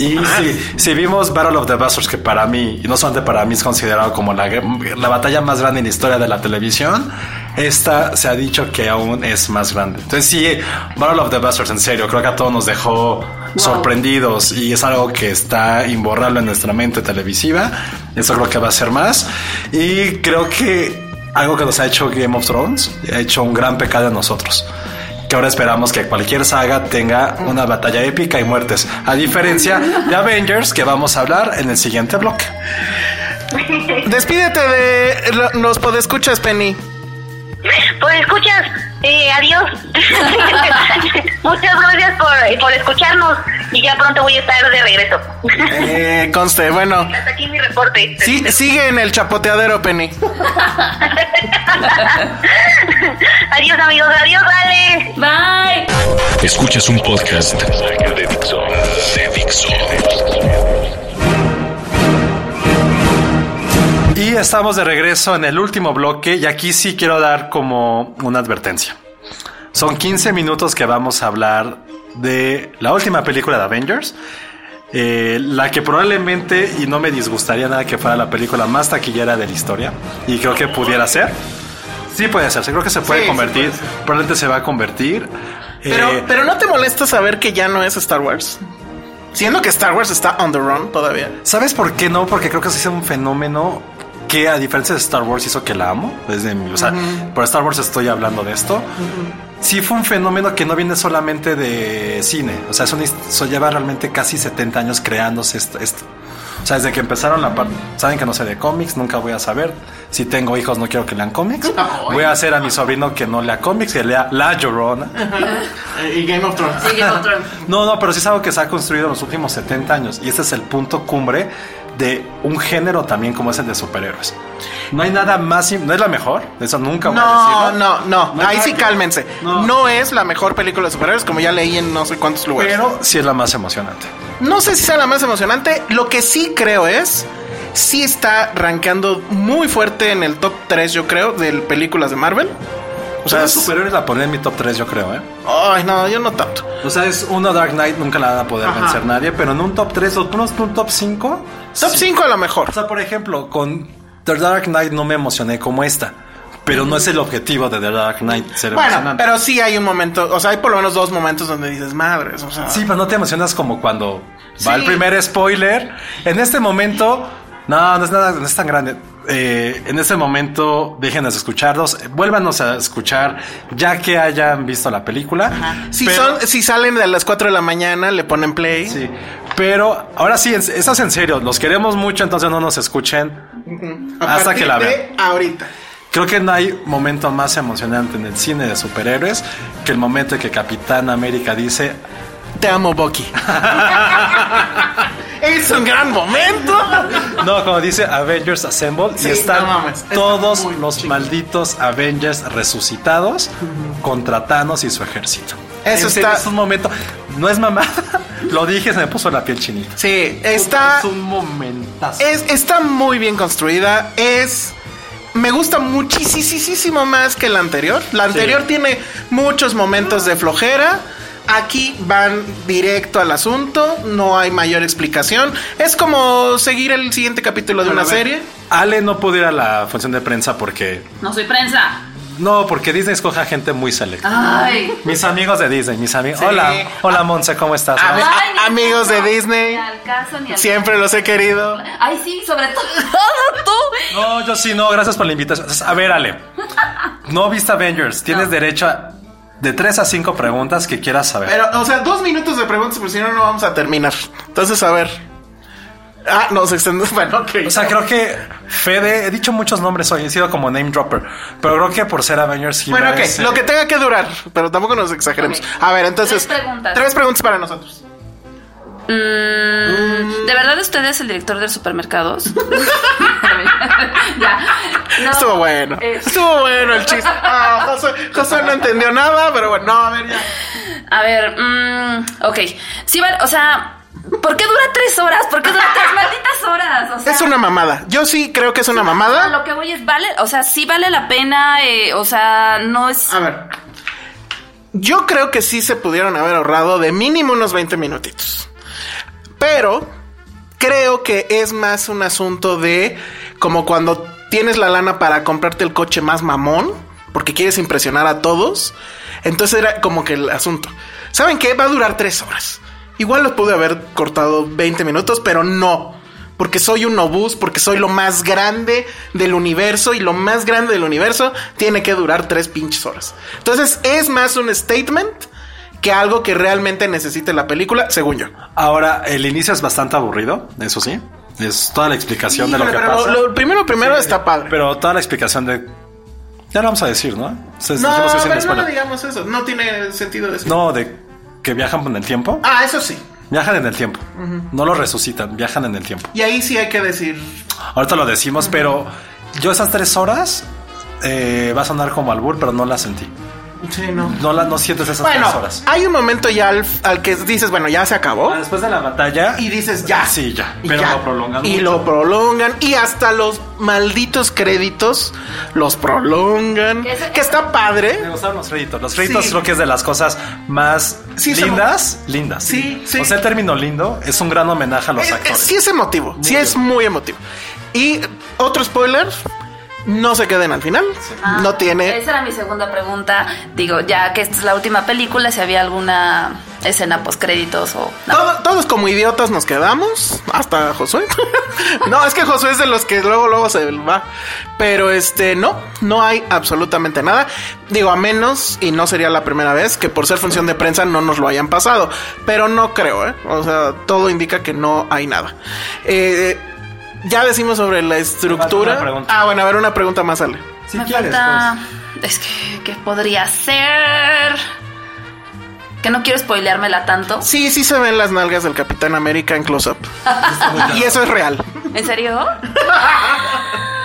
Y si, si vimos Battle of the Bastards, que para mí, y no solamente para mí, es considerado como la, la batalla más grande en la historia de la televisión, esta se ha dicho que aún es más grande. Entonces, sí, Battle of the Bastards, en serio, creo que a todos nos dejó sorprendidos y es algo que está imborrable en nuestra mente televisiva. Eso creo que va a ser más. Y creo que algo que nos ha hecho Game of Thrones ha hecho un gran pecado en nosotros que ahora esperamos que cualquier saga tenga una batalla épica y muertes, a diferencia de Avengers que vamos a hablar en el siguiente bloque. Despídete de lo- los podescuchas, Penny. Pues escuchas, eh, adiós. Muchas gracias por, por escucharnos y ya pronto voy a estar de regreso. Eh, conste, bueno. Hasta aquí mi reporte. Sí, sigue en el chapoteadero, Penny. adiós amigos, adiós, vale. Bye. Escuchas un podcast de Dixo. De Dixo. Y estamos de regreso en el último bloque y aquí sí quiero dar como una advertencia. Son 15 minutos que vamos a hablar de la última película de Avengers. eh, la que probablemente, y no me disgustaría nada que fuera la película más taquillera de la historia, y creo que pudiera ser. Sí puede ser, creo que se puede Sí, sí convertir, probablemente se va a convertir. Pero, Eh, pero no te molesta saber que ya no es Star Wars. Siendo que Star Wars está on the run todavía. ¿Sabes por qué no? Porque creo que sí es un fenómeno que a diferencia de Star Wars hizo que la amo. Desde mi, o sea, por Star Wars estoy hablando de esto. Sí fue un fenómeno que no viene solamente de cine. O sea, es una hist- so lleva realmente casi 70 años creándose esto. esto. O sea, desde que empezaron la parte, saben que no sé de cómics, nunca voy a saber. Si tengo hijos, no quiero que lean cómics. Voy a hacer a mi sobrino que no lea cómics, que lea La Llorona. Y Game of Thrones. Sí, Game of Thrones. No, no, pero sí es algo que se ha construido en los últimos 70 años. Y este es el punto cumbre de un género también como es el de superhéroes. No hay nada más, no es la mejor, eso nunca voy a No, decirlo. no, no. No es Ahí sí que- cálmense. No. No. es la mejor película de superhéroes, como ya leí en no sé cuántos lugares. Pero sí es la más emocionante. No sé si sea la más emocionante. Lo que sí creo es. Sí está rankeando muy fuerte en el top 3, yo creo, de películas de Marvel. O sea, los superhéroes la ponen en mi top 3, yo creo, ¿eh? Ay, no, yo no tanto. O sea, es uno Dark Knight, nunca la van a poder Ajá. vencer nadie, pero en un top 3 o un top 5. Top 5 a lo mejor. O sea, por ejemplo, con The Dark Knight no me emocioné como esta. Pero no es el objetivo de The Dark Knight ser Bueno, pero sí hay un momento, o sea, hay por lo menos dos momentos donde dices, madres, o sea. Sí, pero no te emocionas como cuando va el primer spoiler. En este momento, no, no es nada, no es tan grande. Eh, en este momento, déjenos escucharlos, eh, vuélvanos a escuchar ya que hayan visto la película. Si, Pero- son, si salen de las 4 de la mañana, le ponen play. Sí, pero ahora sí, en- eso es en serio, los queremos mucho, entonces no nos escuchen A hasta que la de vean. Ahorita. Creo que no hay momento más emocionante en el cine de superhéroes que el momento en que Capitán América dice, Te amo, Bucky. es un gran momento. no, como dice Avengers Assemble, Sí, y están no mames, está todos los malditos Avengers resucitados contra Thanos y su ejército. Eso En está- Es un momento, no es mamada, lo dije, se me puso la piel chinita. Sí, está. Es un momentazo. Es, está muy bien construida. Es. Me gusta muchísimo más que la anterior. La anterior tiene muchos momentos de flojera. Aquí van directo al asunto. No hay mayor explicación. Es como seguir el siguiente capítulo de una serie. Ale no pudo ir a la función de prensa porque. No soy prensa. No, porque Disney escoge a gente muy selecta. Ay. Mis amigos de Disney, mis amigos. Sí. Hola, hola Monse, ¿cómo estás? Ay, amigos de Disney. Ni al caso, ni al Siempre los he querido. Ay, sí, sobre todo tú. No, yo sí, no, gracias por la invitación. A ver, Ale, no viste Avengers, tienes derecho a de tres a cinco preguntas que quieras saber. Pero, o sea, dos minutos de preguntas, porque si no, no vamos a terminar. Entonces, a ver. Ah, nos extendemos. Bueno, ok. o sea, creo que Fede, he dicho muchos nombres hoy, he sido como name dropper, pero creo que por ser Avengers sí Bueno, ok, merece- lo que tenga que durar, pero tampoco nos exageremos. A ver, entonces. Tres preguntas. Tres preguntas para nosotros. Mm, ¿De verdad usted es el director de supermercados? ya. No, Estuvo bueno. es- Estuvo bueno el chiste. Ah, José, José no entendió nada, pero bueno, no, a ver, ya. A ver, mm, ok. Sí, o sea, ¿por qué dura tres horas? ¿Por qué dura tres malditas horas? O sea, Es una mamada. Yo sí creo que es una mamada. lo que voy es, vale, o sea, sí vale la pena, eh, o sea, no es... A ver. Yo creo que sí se pudieron haber ahorrado de mínimo unos 20 minutitos. Pero creo que es más un asunto de como cuando tienes la lana para comprarte el coche más mamón, porque quieres impresionar a todos. Entonces era como que el asunto. ¿Saben qué? Va a durar tres horas. Igual lo pude haber cortado 20 minutos, pero no. Porque soy un obús, porque soy lo más grande del universo y lo más grande del universo tiene que durar tres pinches horas. Entonces es más un statement que algo que realmente necesite la película, según yo. Ahora, el inicio es bastante aburrido, eso sí. Es toda la explicación de lo que pero pasa. lo, lo primero, primero Sí, está padre. Pero toda la explicación de. Ya lo vamos a decir, ¿no? Se- no, no le digamos eso. No tiene sentido decir. No, de que viajan en el tiempo. Ah, eso sí. Viajan en el tiempo. No lo resucitan, viajan en el tiempo. Y ahí sí hay que decir. Ahorita lo decimos, pero yo esas tres horas eh, va a sonar como albur, pero no las sentí. Sí, no. No, la, no sientes esas tres Bueno, horas. hay un momento ya al, al que dices, bueno, ya se acabó. Ah, Después de la batalla. Y dices, ya. Sí, ya. Pero ya. lo prolongan. Y mucho. lo prolongan. Y hasta los malditos créditos los prolongan. Que está padre. Me gustaron los créditos. Los créditos Sí. creo que es de las cosas más Sí, son- lindas. Lindas. Sí, sí. O sea, el término lindo es un gran homenaje a los Es- es- actores. sí es emotivo. sí es muy emotivo. Y otro spoiler. No se queden al final. Ah, no tiene. Esa era mi segunda pregunta. Digo, ya que esta es la última película, si había alguna escena post créditos o no. Todo- todos como idiotas nos quedamos, hasta Josué. no, es que Josué es de los que luego, luego se va. Pero este, no, no hay absolutamente nada. Digo, a menos, y no sería la primera vez, que por ser función de prensa no nos lo hayan pasado. Pero no creo, ¿eh? O sea, todo indica que no hay nada. Eh, ya decimos sobre la estructura. Ah, bueno, a ver, una pregunta más, Ale. Si Me quieres, falta. pues. Es que, ¿qué podría ser? Que no quiero spoileármela tanto. Sí, sí se ven las nalgas del Capitán América en close-up. y eso es real. ¿En serio?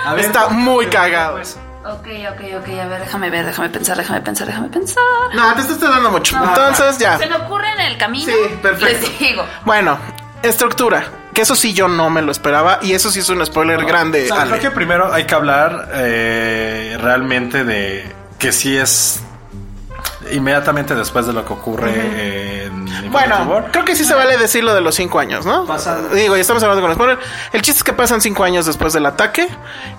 A ver, Está ¿cómo- muy cagado. pues? Ok, ok, ok. A ver, déjame ver, déjame pensar, déjame pensar, déjame pensar. No, te estás dando mucho. No, Entonces, ya. Se me ocurre en el camino. Sí, perfecto. Les digo. Bueno, estructura. Que eso sí yo no me lo esperaba. Y eso sí es un spoiler grande. O sea, creo que primero hay que hablar eh, realmente de que sí es inmediatamente después de lo que ocurre en Infinity Bueno, War. creo que sí se vale decir lo de los cinco años, ¿no? Digo, y estamos hablando con spoiler. El chiste es que pasan cinco años después del ataque.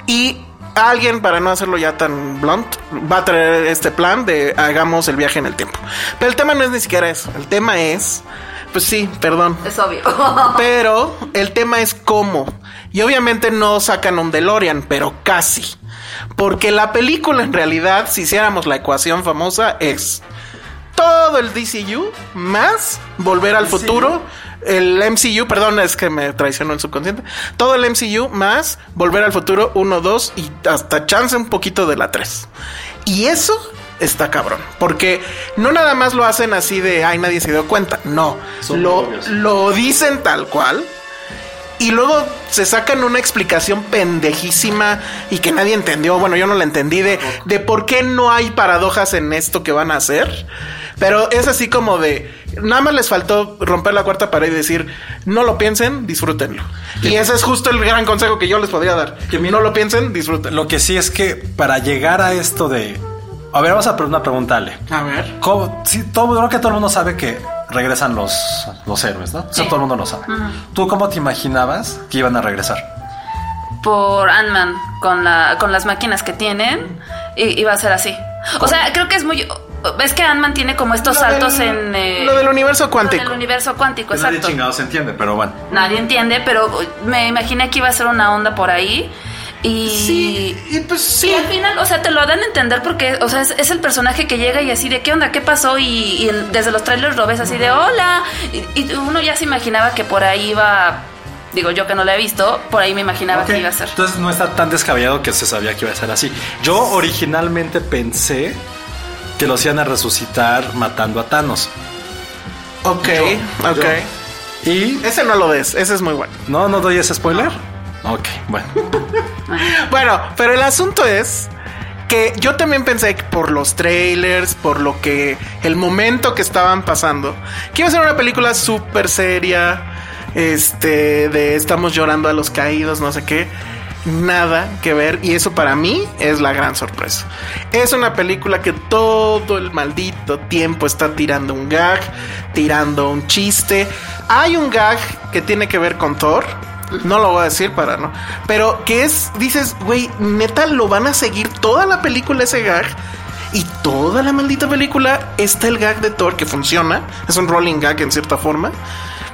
Y alguien, para no hacerlo ya tan blunt, va a traer este plan de hagamos el viaje en el tiempo. Pero el tema no es ni siquiera eso. El tema es. Pues sí, perdón. Es obvio. Pero el tema es cómo. Y obviamente no sacan un DeLorean, pero casi. Porque la película en realidad, si hiciéramos la ecuación famosa, es todo el DCU más volver al futuro. El MCU, perdón, es que me traicionó el subconsciente. Todo el MCU más volver al futuro 1, 2 y hasta chance un poquito de la 3. Y eso está cabrón. Porque no nada más lo hacen así de, ay, nadie se dio cuenta. No, Son lo, lo dicen tal cual. Y luego se sacan una explicación pendejísima y que nadie entendió. Bueno, yo no la entendí de, de por qué no hay paradojas en esto que van a hacer. Pero es así como de, nada más les faltó romper la cuarta pared y decir, no lo piensen, disfrútenlo. Y ese es justo el gran consejo que yo les podría dar. Que no lo piensen, disfrútenlo. Lo que sí es que para llegar a esto de... A ver, vamos a una pregunta, Ale. A ver. ¿Cómo? Sí, todo, creo que todo el mundo sabe que regresan los, los héroes, ¿no? Eso todo el mundo lo sabe. ¿Tú cómo te imaginabas que iban a regresar? Por Ant-Man, con, la, con las máquinas que tienen, i- iba a ser así. O sea, creo que es muy. Es que Ant-Man tiene como estos Lo saltos del- en. eh, lo del universo lo cuántico. del universo cuántico, Que nadie exacto. chingado se entiende, pero bueno. Nadie entiende, pero me imaginé que iba a ser una onda por ahí. Y. Sí, y pues sí. Y al final, o sea, te lo dan a entender porque, o sea, es, es el personaje que llega y así de qué onda, qué pasó, y, desde los trailers lo ves así de hola. Y, y uno ya se imaginaba que por ahí iba. Digo, yo que no lo he visto, por ahí me imaginaba Ok, que iba a ser. Entonces no está tan descabellado que se sabía que iba a ser así. Yo originalmente pensé que los iban a resucitar matando a Thanos. Ok, Yo- ok. yo. Y... Ese no lo des, ese es muy bueno. No, no doy ese spoiler. Ok, bueno. Bueno, pero el asunto es que yo también pensé que por los trailers, por lo que el momento que estaban pasando, que iba a ser una película súper seria, este, de estamos llorando a los caídos, no sé qué. Nada que ver y eso para mí es la gran sorpresa. Es una película que todo el maldito tiempo está tirando un gag, tirando un chiste. Hay un gag que tiene que ver con Thor, no lo voy a decir para no. Pero que es, dices, güey, neta, lo van a seguir toda la película ese gag. Y toda la maldita película está el gag de Thor que funciona. Es un rolling gag en cierta forma.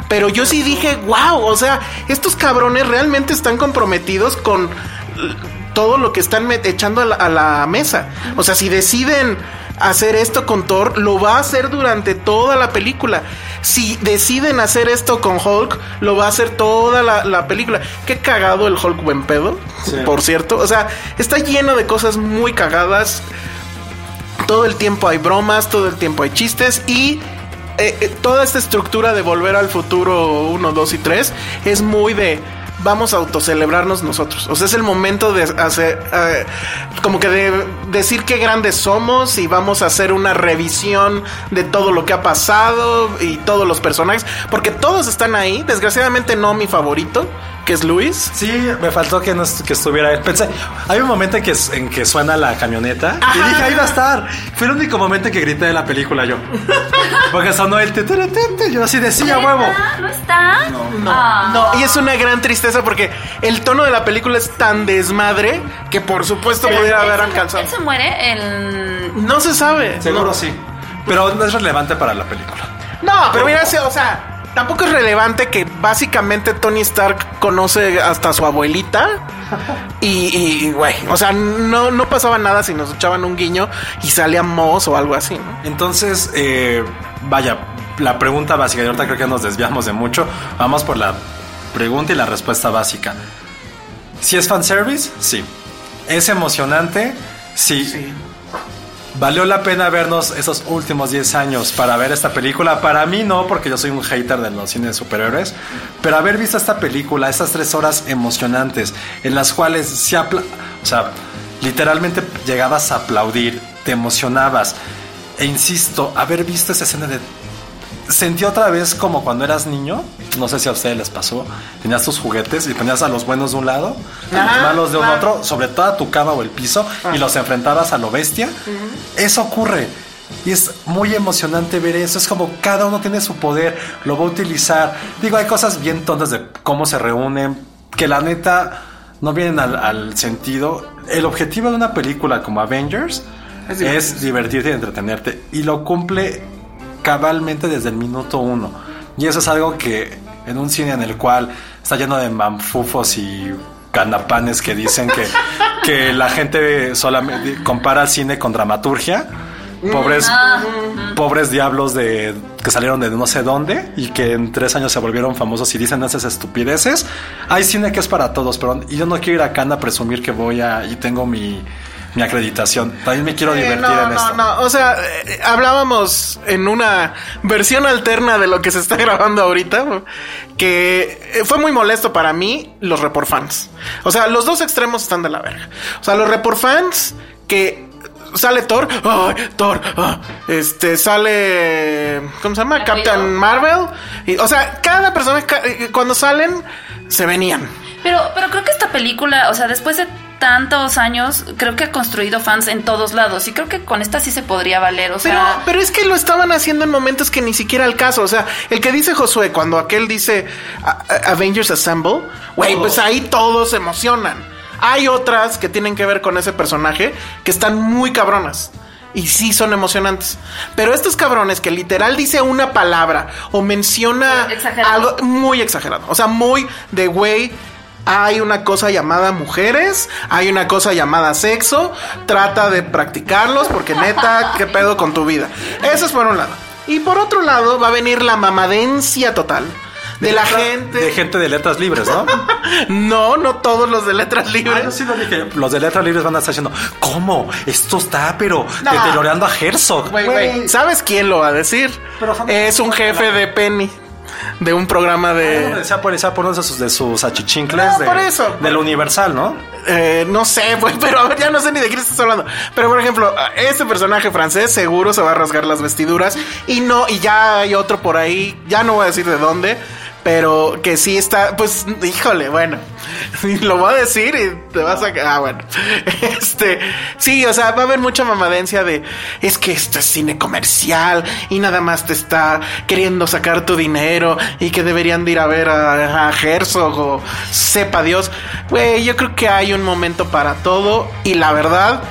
Pero yo sí dije, wow, o sea, estos cabrones realmente están comprometidos con l- todo lo que están echando a la, a la mesa. O sea, si deciden hacer esto con Thor, lo va a hacer durante toda la película. Si deciden hacer esto con Hulk, lo va a hacer toda la, la película. Qué cagado el Hulk buen pedo, por cierto. O sea, está lleno de cosas muy cagadas. Todo el tiempo hay bromas, todo el tiempo hay chistes y eh, eh, toda esta estructura de volver al futuro 1, 2 y 3 es muy de vamos a autocelebrarnos nosotros. O sea, es el momento de hacer, eh, como que de decir qué grandes somos y vamos a hacer una revisión de todo lo que ha pasado y todos los personajes, porque todos están ahí. Desgraciadamente no mi favorito, que es Luis. Sí, me faltó que, no, que estuviera él. Pensé, hay un momento en que, en que suena la camioneta y dije, ahí va a estar. Fue el único momento en que grité de la película yo. Porque sonó el te, te, te, te, yo así decía huevo. ¿No está? No, No, y es una gran tristeza porque el tono de la película es tan desmadre que por supuesto pudiera haber alcanzado. ¿Él se muere? El... No se sabe. Seguro No. sí. Pero no es relevante para la película. No, pero mira, o sea, tampoco es relevante que básicamente Tony Stark conoce hasta a su abuelita. Y, güey, o sea, no, no pasaba nada si nos echaban un guiño y salía Moss o algo así, ¿no? Entonces, eh, vaya, la pregunta básica, y ahorita creo que nos desviamos de mucho. Vamos por la pregunta y la respuesta básica. ¿Si es fanservice? Sí. ¿Es emocionante? Sí. ¿Valió la pena vernos esos últimos 10 años para ver esta película? Para mí no, porque yo soy un hater de los cines superhéroes. Pero haber visto esta película, estas tres horas emocionantes, en las cuales se apla o sea, literalmente llegabas a aplaudir, te emocionabas. E insisto, haber visto esa escena de sentí otra vez como cuando eras niño. No sé si a ustedes les pasó. Tenías tus juguetes y ponías a los buenos de un lado y los malos de un otro, sobre toda tu cama o el piso, y los enfrentabas a lo bestia. Eso ocurre. Y es muy emocionante ver eso. Es como cada uno tiene su poder, lo va a utilizar. Digo, hay cosas bien tontas de cómo se reúnen, que la neta no vienen al, al sentido. El objetivo de una película como Avengers es, divertirte y entretenerte. Y lo cumple cabalmente desde el minuto uno. Y eso es algo que en un cine en el cual está lleno de manfufos y ganapanes que dicen que, que la gente solamente compara cine con dramaturgia. Pobres, pobres diablos de que salieron de no sé dónde y que en tres años se volvieron famosos y dicen esas estupideces. Hay cine que es para todos, pero yo no quiero ir a Cannes a presumir que voy a y tengo mi, mi acreditación. También me quiero Eh, divertir no, en no, esto. no, o sea, eh, hablábamos en una versión alterna de lo que se está grabando ahorita, que eh, fue muy molesto para mí los report fans. O sea, los dos extremos están de la verga. O sea, los report fans que sale Thor, ay, Thor, ah, este sale ¿cómo se llama? Captain Marvel. Y, o sea, cada persona eh, cuando salen se venían. Pero, pero creo que esta película, o sea, después de tantos años, creo que ha construido fans en todos lados. Y creo que con esta sí se podría valer. O Pero, sea, pero es que lo estaban haciendo en momentos que ni siquiera al caso. O sea, el que dice Josué, cuando aquel dice Avengers Assemble, güey, pues ahí todos se emocionan. Hay otras que tienen que ver con ese personaje que están muy cabronas. Y sí son emocionantes. Pero estos cabrones que literal dice una palabra o menciona Exagerado. algo muy exagerado. O sea, muy de güey. Hay una cosa llamada mujeres, hay una cosa llamada sexo, trata de practicarlos porque neta, ¿qué pedo con tu vida? Eso es por un lado. Y por otro lado va a venir la mamadencia total de, la letra- gente. De gente de letras libres, ¿no? No, no todos los de letras Ah, libres. yo sí lo dije. Los de letras libres van a estar diciendo, ¿cómo? Esto está, pero No. deteriorando a Herzog. Güey, güey, ¿Sabes quién lo va a decir? Pero Es un jefe de Penny. De un programa de... por uno de sus, de sus achichincles No, de, por eso. del Universal, ¿no? Eh, no sé, güey, pero a ver, ya no sé ni de quién estás hablando. Pero por ejemplo, este personaje francés seguro se va a rasgar las vestiduras. Y no, y ya hay otro por ahí, ya no voy a decir de dónde, pero que sí está, pues, híjole, bueno, lo voy a decir y te vas a. Ah, bueno. Este, sí, o sea, va a haber mucha mamadencia de es que esto es cine comercial y nada más te está queriendo sacar tu dinero y que deberían de ir a ver a, a Herzog o sepa Dios. Güey, yo creo que hay un momento para todo y la verdad.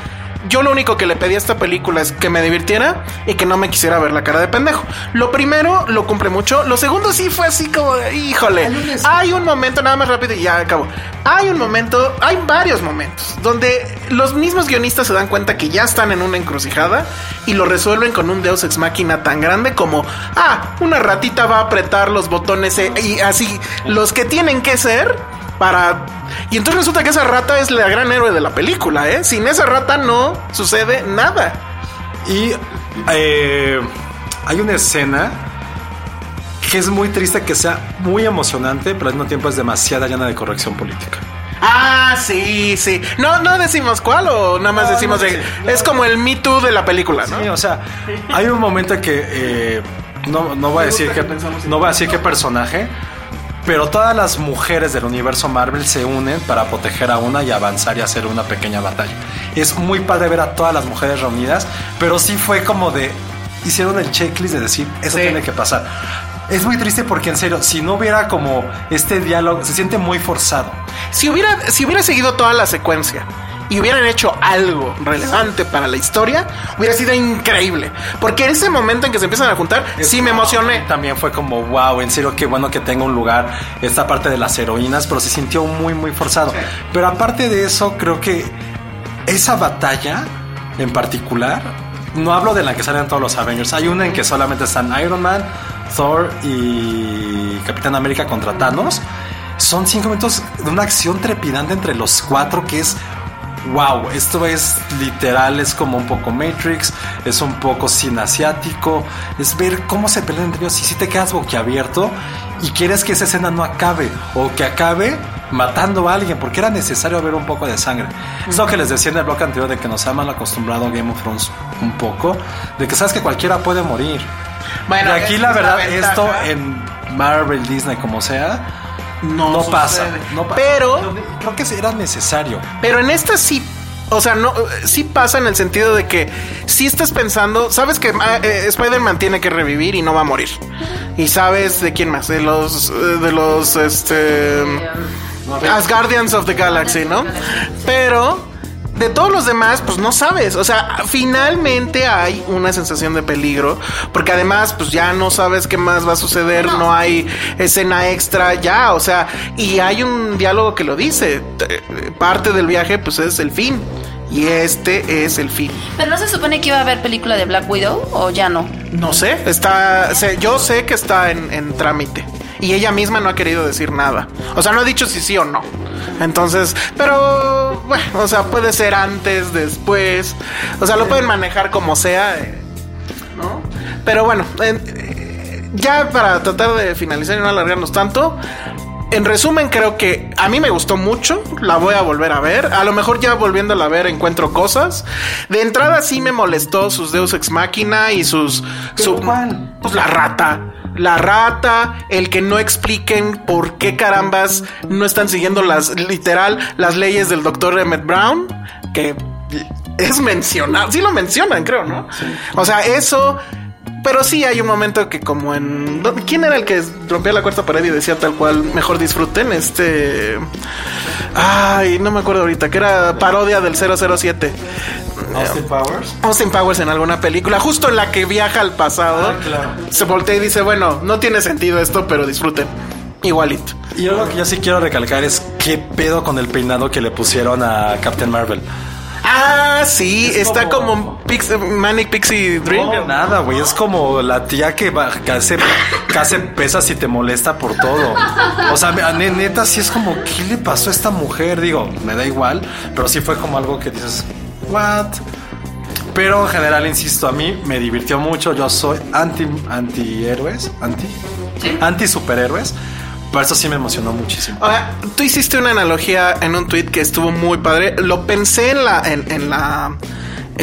Yo lo único que le pedí a esta película es que me divirtiera y que no me quisiera ver la cara de pendejo. Lo primero lo cumple mucho. Lo segundo sí fue así como de, híjole. Hay un momento, nada más rápido y ya acabo. Hay un momento, hay varios momentos donde los mismos guionistas se dan cuenta que ya están en una encrucijada y lo resuelven con un Deus Ex Máquina tan grande como, ah, una ratita va a apretar los botones eh, y así, los que tienen que ser para... Y entonces resulta que esa rata es la gran héroe de la película, ¿eh? Sin esa rata no sucede nada. Y eh, hay una escena que es muy triste que sea muy emocionante, pero al mismo tiempo es demasiada llena de corrección política. Ah, sí, sí. No, no decimos cuál o nada más No, decimos no, de... sí. Es como el Me Too de la película, ¿no? Sí, o sea, hay un momento que eh, no, a decir que no voy a decir qué personaje, pero todas las mujeres del universo Marvel se unen para proteger a una y avanzar y hacer una pequeña batalla. Es muy padre ver a todas las mujeres reunidas, pero sí fue como de hicieron el checklist de decir eso Sí. tiene que pasar. Es muy triste porque en serio, si no hubiera como este diálogo, se siente muy forzado. Si hubiera, si hubiera seguido toda la secuencia y hubieran hecho algo relevante para la historia, hubiera sido increíble. Porque en ese momento en que se empiezan a juntar, sí me emocioné. También fue como, wow, en serio, qué bueno que tenga un lugar esta parte de las heroínas, pero se sintió muy, muy forzado. Pero aparte de eso, creo que esa batalla en particular, no hablo de la que salen todos los Avengers, hay una en que solamente están Iron Man, Thor y Capitán América contra Thanos. Son cinco minutos de una acción trepidante entre los cuatro que es wow, esto es literal, es como un poco Matrix, es un poco cine asiático, es ver cómo se pelean entre ellos y si te quedas boquiabierto y quieres que esa escena no acabe o que acabe matando a alguien porque era necesario ver un poco de sangre. Es lo que les decía en el bloque anterior de que nos ha mal acostumbrado Game of Thrones un poco, de que sabes que cualquiera puede morir. Bueno, y aquí la verdad, ventaja. esto en Marvel, Disney, como sea, no, sucede. pasa. No pa- Pero creo que era necesario. Pero en esta sí. O sea, no, sí pasa en el sentido de que si estás pensando, sabes que ah, eh, Spider-Man tiene que revivir y no va a morir. Y sabes de quién más, de los, eh, de los, este, Asgardians of the Galaxy, ¿no? Pero de todos los demás, pues no sabes. O sea, finalmente hay una sensación de peligro. Porque además, pues ya no sabes qué más va a suceder. No, hay escena extra ya. O sea, y hay un diálogo que lo dice. Parte del viaje, pues es el fin. Y este es el fin. Pero no se supone que iba a haber película de Black Widow o ya no. No sé, está. sé- yo sé que está en, en trámite. Y ella misma no ha querido decir nada. O sea, no ha dicho si sí o no. Entonces, pero bueno, o sea, puede ser antes, después. O sea, lo pueden manejar como sea. eh, ¿No? Pero bueno, en- eh, ya para tratar de finalizar y no alargarnos tanto. En resumen, creo que a mí me gustó mucho. La voy a volver a ver. A lo mejor ya volviéndola a ver encuentro cosas. De entrada sí me molestó sus Deus Ex Máquina y sus... su- cuál? Pues la rata. La rata, el que no expliquen por qué carambas no están siguiendo las, literal, las leyes del doctor Emmett Brown, que es mencionado, sí lo mencionan, creo, ¿no? O sea, eso, pero sí hay un momento que como en... ¿dónde- ¿Quién era el que rompía la cuarta pared y decía tal cual, mejor disfruten? Este... Ay, no me acuerdo ahorita, que era parodia del 007. Austin Powers. Austin Powers en alguna película, justo en la que viaja al pasado, Ah, claro. se voltea y dice, bueno, no tiene sentido esto, pero disfruten. Igualito. Y yo lo que yo sí quiero recalcar es qué pedo con el peinado que le pusieron a Captain Marvel. Ah, sí, Es está como- Manic Pixie Dream. No, nada, güey. Es como la tía que, va- que hace, que hace pesas y te molesta por todo. O sea, ne- neta, sí es como, ¿qué le pasó a esta mujer? Digo, me da igual, pero sí fue como algo que dices, ¿what? Pero en general, insisto, a mí me divirtió mucho. Yo soy anti antihéroes, anti, anti superhéroes. Por eso sí me emocionó muchísimo. Ahora, tú hiciste una analogía en un tweet que estuvo muy padre. Lo pensé en la, en, en la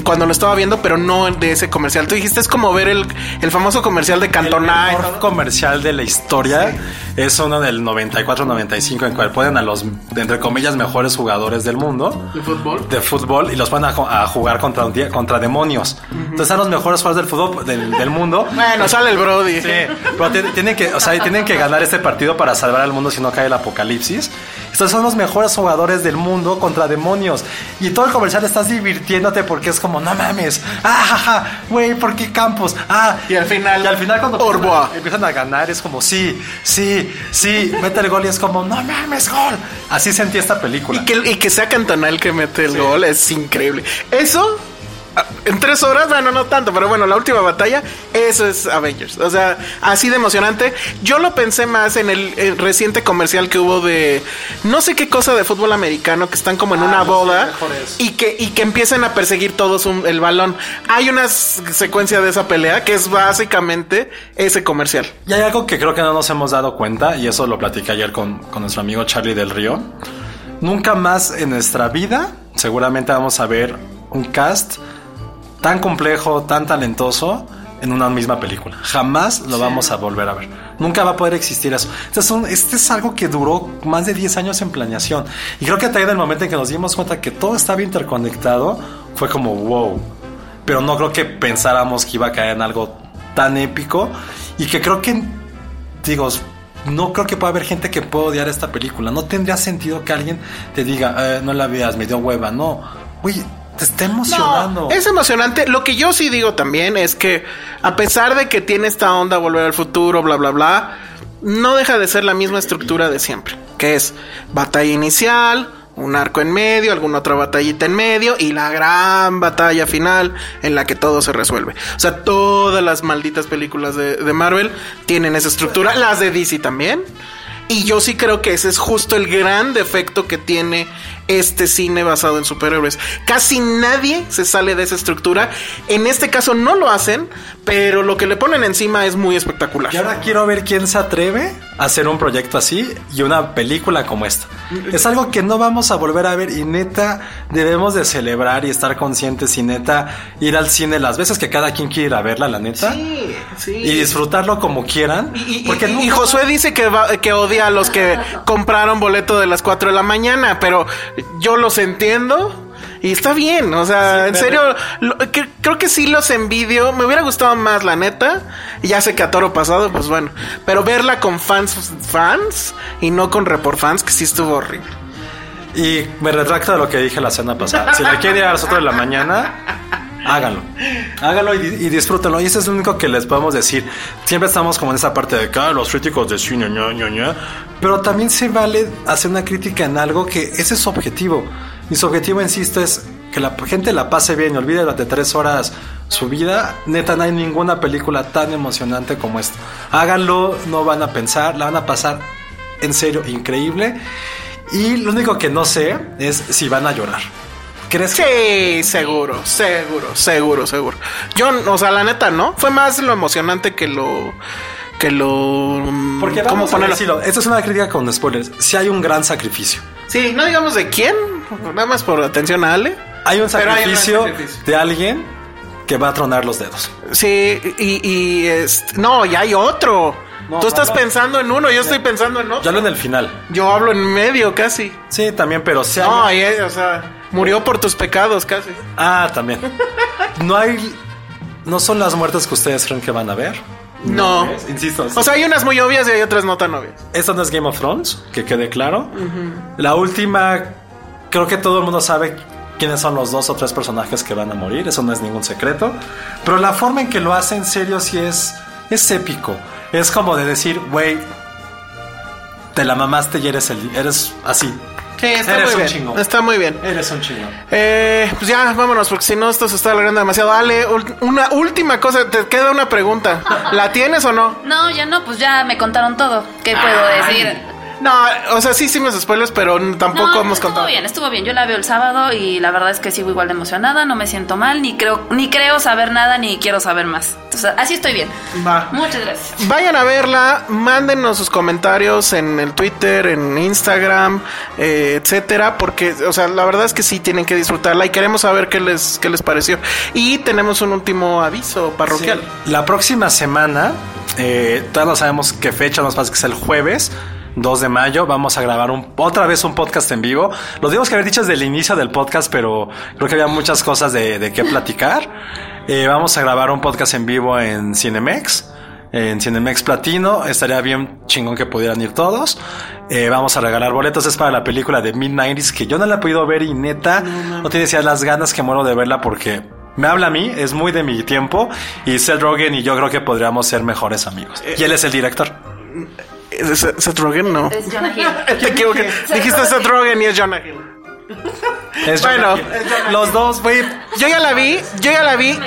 cuando lo estaba viendo, pero no de ese comercial. Tú dijiste es como ver el, el famoso comercial de El Cantona. mejor comercial de la historia es uno del 94-95 en cual ponen a los, entre comillas, mejores jugadores del mundo ¿De fútbol? de fútbol y los ponen a, ju- a jugar contra, contra demonios. Entonces están los mejores jugadores del fútbol del, del mundo. Bueno, sale el Brody. Sí, pero ti- tienen que, o sea, tienen que ganar este partido para salvar al mundo si no cae el apocalipsis. Estos son los mejores jugadores del mundo contra demonios. Y todo el comercial estás divirtiéndote porque es como, no mames, ah, ja, ja, güey, ¿por qué Campos? Ah, Y al final, y al final cuando Orboa. empiezan a, ganar es como, sí, sí, sí, mete el gol y es como, no mames, gol. Así sentí esta película. Y que, y que sea Cantona el que mete el gol es increíble. Eso, en tres horas, bueno, no tanto, pero bueno, la última batalla, eso es Avengers. O sea, así de emocionante. Yo lo pensé más en el, el reciente comercial que hubo de no sé qué cosa de fútbol americano que están como en una los boda y que, y que empiecen a perseguir todos un- el balón. Hay una secuencia de esa pelea que es básicamente ese comercial. Y hay algo que creo que no nos hemos dado cuenta, y eso lo platicé ayer con, con nuestro amigo Charlie del Río. Nunca más en nuestra vida, seguramente vamos a ver un cast tan complejo, tan talentoso en una misma película. Jamás lo vamos a volver a ver. Nunca va a poder existir eso. Este es, un- este es algo que duró más de 10 años en planeación. Y creo que también el momento en que nos dimos cuenta que todo estaba interconectado, fue como wow. Pero no creo que pensáramos que iba a caer en algo tan épico. Y que creo que, digo, no creo que pueda haber gente que pueda odiar esta película. No tendría sentido que alguien te diga, eh, no la veas, me dio hueva. No, güey, te está emocionando. No, es emocionante. Lo que yo sí digo también es que, a pesar de que tiene esta onda volver al futuro, bla, bla, bla, no deja de ser la misma estructura de siempre. Que es batalla inicial, un arco en medio, alguna otra batallita en medio y la gran batalla final en la que todo se resuelve. O sea, todas las malditas películas de, de Marvel tienen esa estructura, las de DC también. Y yo sí creo que ese es justo el gran defecto que tiene este cine basado en superhéroes. Casi nadie se sale de esa estructura. En este caso no lo hacen, pero lo que le ponen encima es muy espectacular. Y ahora quiero ver quién se atreve hacer un proyecto así y una película como esta. Es algo que no vamos a volver a ver y neta debemos de celebrar y estar conscientes y neta ir al cine las veces que cada quien quiera ir a verla, la neta. Sí, sí. Y disfrutarlo como quieran. Y, porque y- nunca- y Josué dice que, va- que odia a los que compraron boleto de las 4 de la mañana, pero yo los entiendo. Y está bien, o sea, en pero- serio, lo- que- creo que sí los envidio. Me hubiera gustado más, la neta. Y Ya sé que a toro pasado, pues bueno. Pero verla con fans, fans y no con report fans, que sí estuvo horrible. Y me retracto de lo que dije la semana pasada. Si la quieren ir a las 8 de la mañana, háganlo. Háganlo y, y disfrútenlo. Y eso es lo único que les podemos decir. Siempre estamos como en esa parte de que "Ah, los críticos de cine, ña, ña, ña". Pero también se vale hacer una crítica en algo que ese es su objetivo. Su objetivo, insisto, es que la gente la pase bien y olvide durante tres horas su vida. Neta, no hay ninguna película tan emocionante como esta. Háganlo, no van a pensar, la van a pasar en serio increíble. Y lo único que no sé es si van a llorar. ¿Crees que Sí, seguro, seguro, seguro, seguro. Yo, o sea, la neta, ¿no? Fue más lo emocionante que lo. Que lo. Porque ¿Cómo vamos a ponerlo? decirlo, esto es una crítica con spoilers. Si hay un gran sacrificio. Sí, no digamos de quién, nada más por atención a Ale. Hay un hay sacrificio, de alguien que va a tronar los dedos. Sí, y, y no, y hay otro. No, Tú estás hablo- pensando en uno, yo estoy pensando en Yo otro. hablo en el final. Yo hablo en medio casi. Sí, también, pero hay- No, y, eh, o sea, murió por tus pecados casi. Ah, también. No hay. No son las muertes que ustedes creen que van a ver. No. Insisto. O sea, hay unas muy obvias y hay otras no tan obvias. Esto no es Game of Thrones, que quede claro. La última, creo que todo el mundo sabe quiénes son los dos o tres personajes que van a morir, eso no es ningún secreto. Pero la forma en que lo hace en serio sí es, es épico. Es como de decir, güey, te la mamaste y eres, el, eres así. Sí, está Eres muy un bien. chingón. Está muy bien. Eres un chingón. Eh, pues ya, vámonos, porque si no, esto se está alargando demasiado. Ale, una última cosa, te queda una pregunta. ¿La tienes o no? No, ya no, pues ya me contaron todo. ¿Qué puedo decir? No, o sea, sí hicimos spoilers, pero tampoco no, hemos estuvo contado. bien, estuvo bien. Yo la veo el sábado y la verdad es que sigo igual de emocionada, no me siento mal, ni creo, ni creo saber nada, ni quiero saber más. Entonces, así estoy bien. Va. Muchas gracias. Vayan a verla, mándenos sus comentarios en el Twitter, en Instagram, eh, etcétera, porque, o sea, la verdad es que sí tienen que disfrutarla y queremos saber qué les, qué les pareció. Y tenemos un último aviso parroquial. Sí. La próxima semana, eh, todavía no sabemos qué fecha, nos pasa que es el jueves. 2 de mayo vamos a grabar un, otra vez un podcast en vivo. Lo tenemos que haber dicho desde el inicio del podcast, pero creo que había muchas cosas de, de qué platicar. Eh, vamos a grabar un podcast en vivo en Cinemex, en Cinemex Platino. Estaría bien chingón que pudieran ir todos. Eh, vamos a regalar boletos. Es para la película de Mid-90s que yo no la he podido ver y neta, no, tienes ya las ganas que muero de verla porque me habla a mí, es muy de mi tiempo. Y Seth Rogen y yo creo que podríamos ser mejores amigos. Y él es el director. ¿Es Seth Rogen? No. Es Jonah Hill. Te equivoqué. Dijiste Seth Rogen y es Jonah Hill. Es Bueno. Jonah Hill. los dos, güey. Yo ya la vi, yo ya la vi.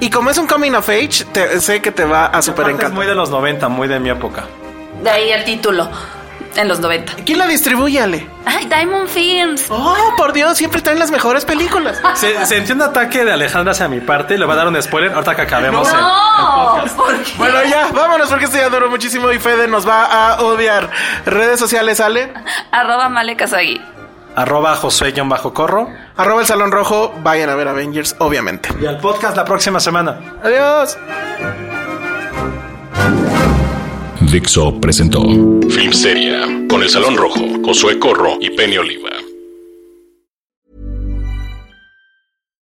Y como es un coming of age, te- sé que te va a super Aparte Es encantar. muy de los 90, muy de mi época. De ahí el título, en los 90. ¿Quién la distribuye, Ale? Ay, Diamond Films. Oh, por Dios, siempre traen las mejores películas. Se, sentí un ataque de Alejandra hacia mi parte. Le voy a dar un spoiler ahorita que acabemos el- el, No, podcast. ¿por qué? Bueno, ya, vámonos porque esto ya duró muchísimo y Fede nos va a odiar. Redes sociales, Ale. Arroba Male Kazagi. Arroba Josué-Corro. Arroba el Salón Rojo. Vayan a ver Avengers, obviamente. Y al podcast la próxima semana. Adiós. Dixo presentó Filmsteria con El Salón Rojo, Josué Corro y Penny Oliva.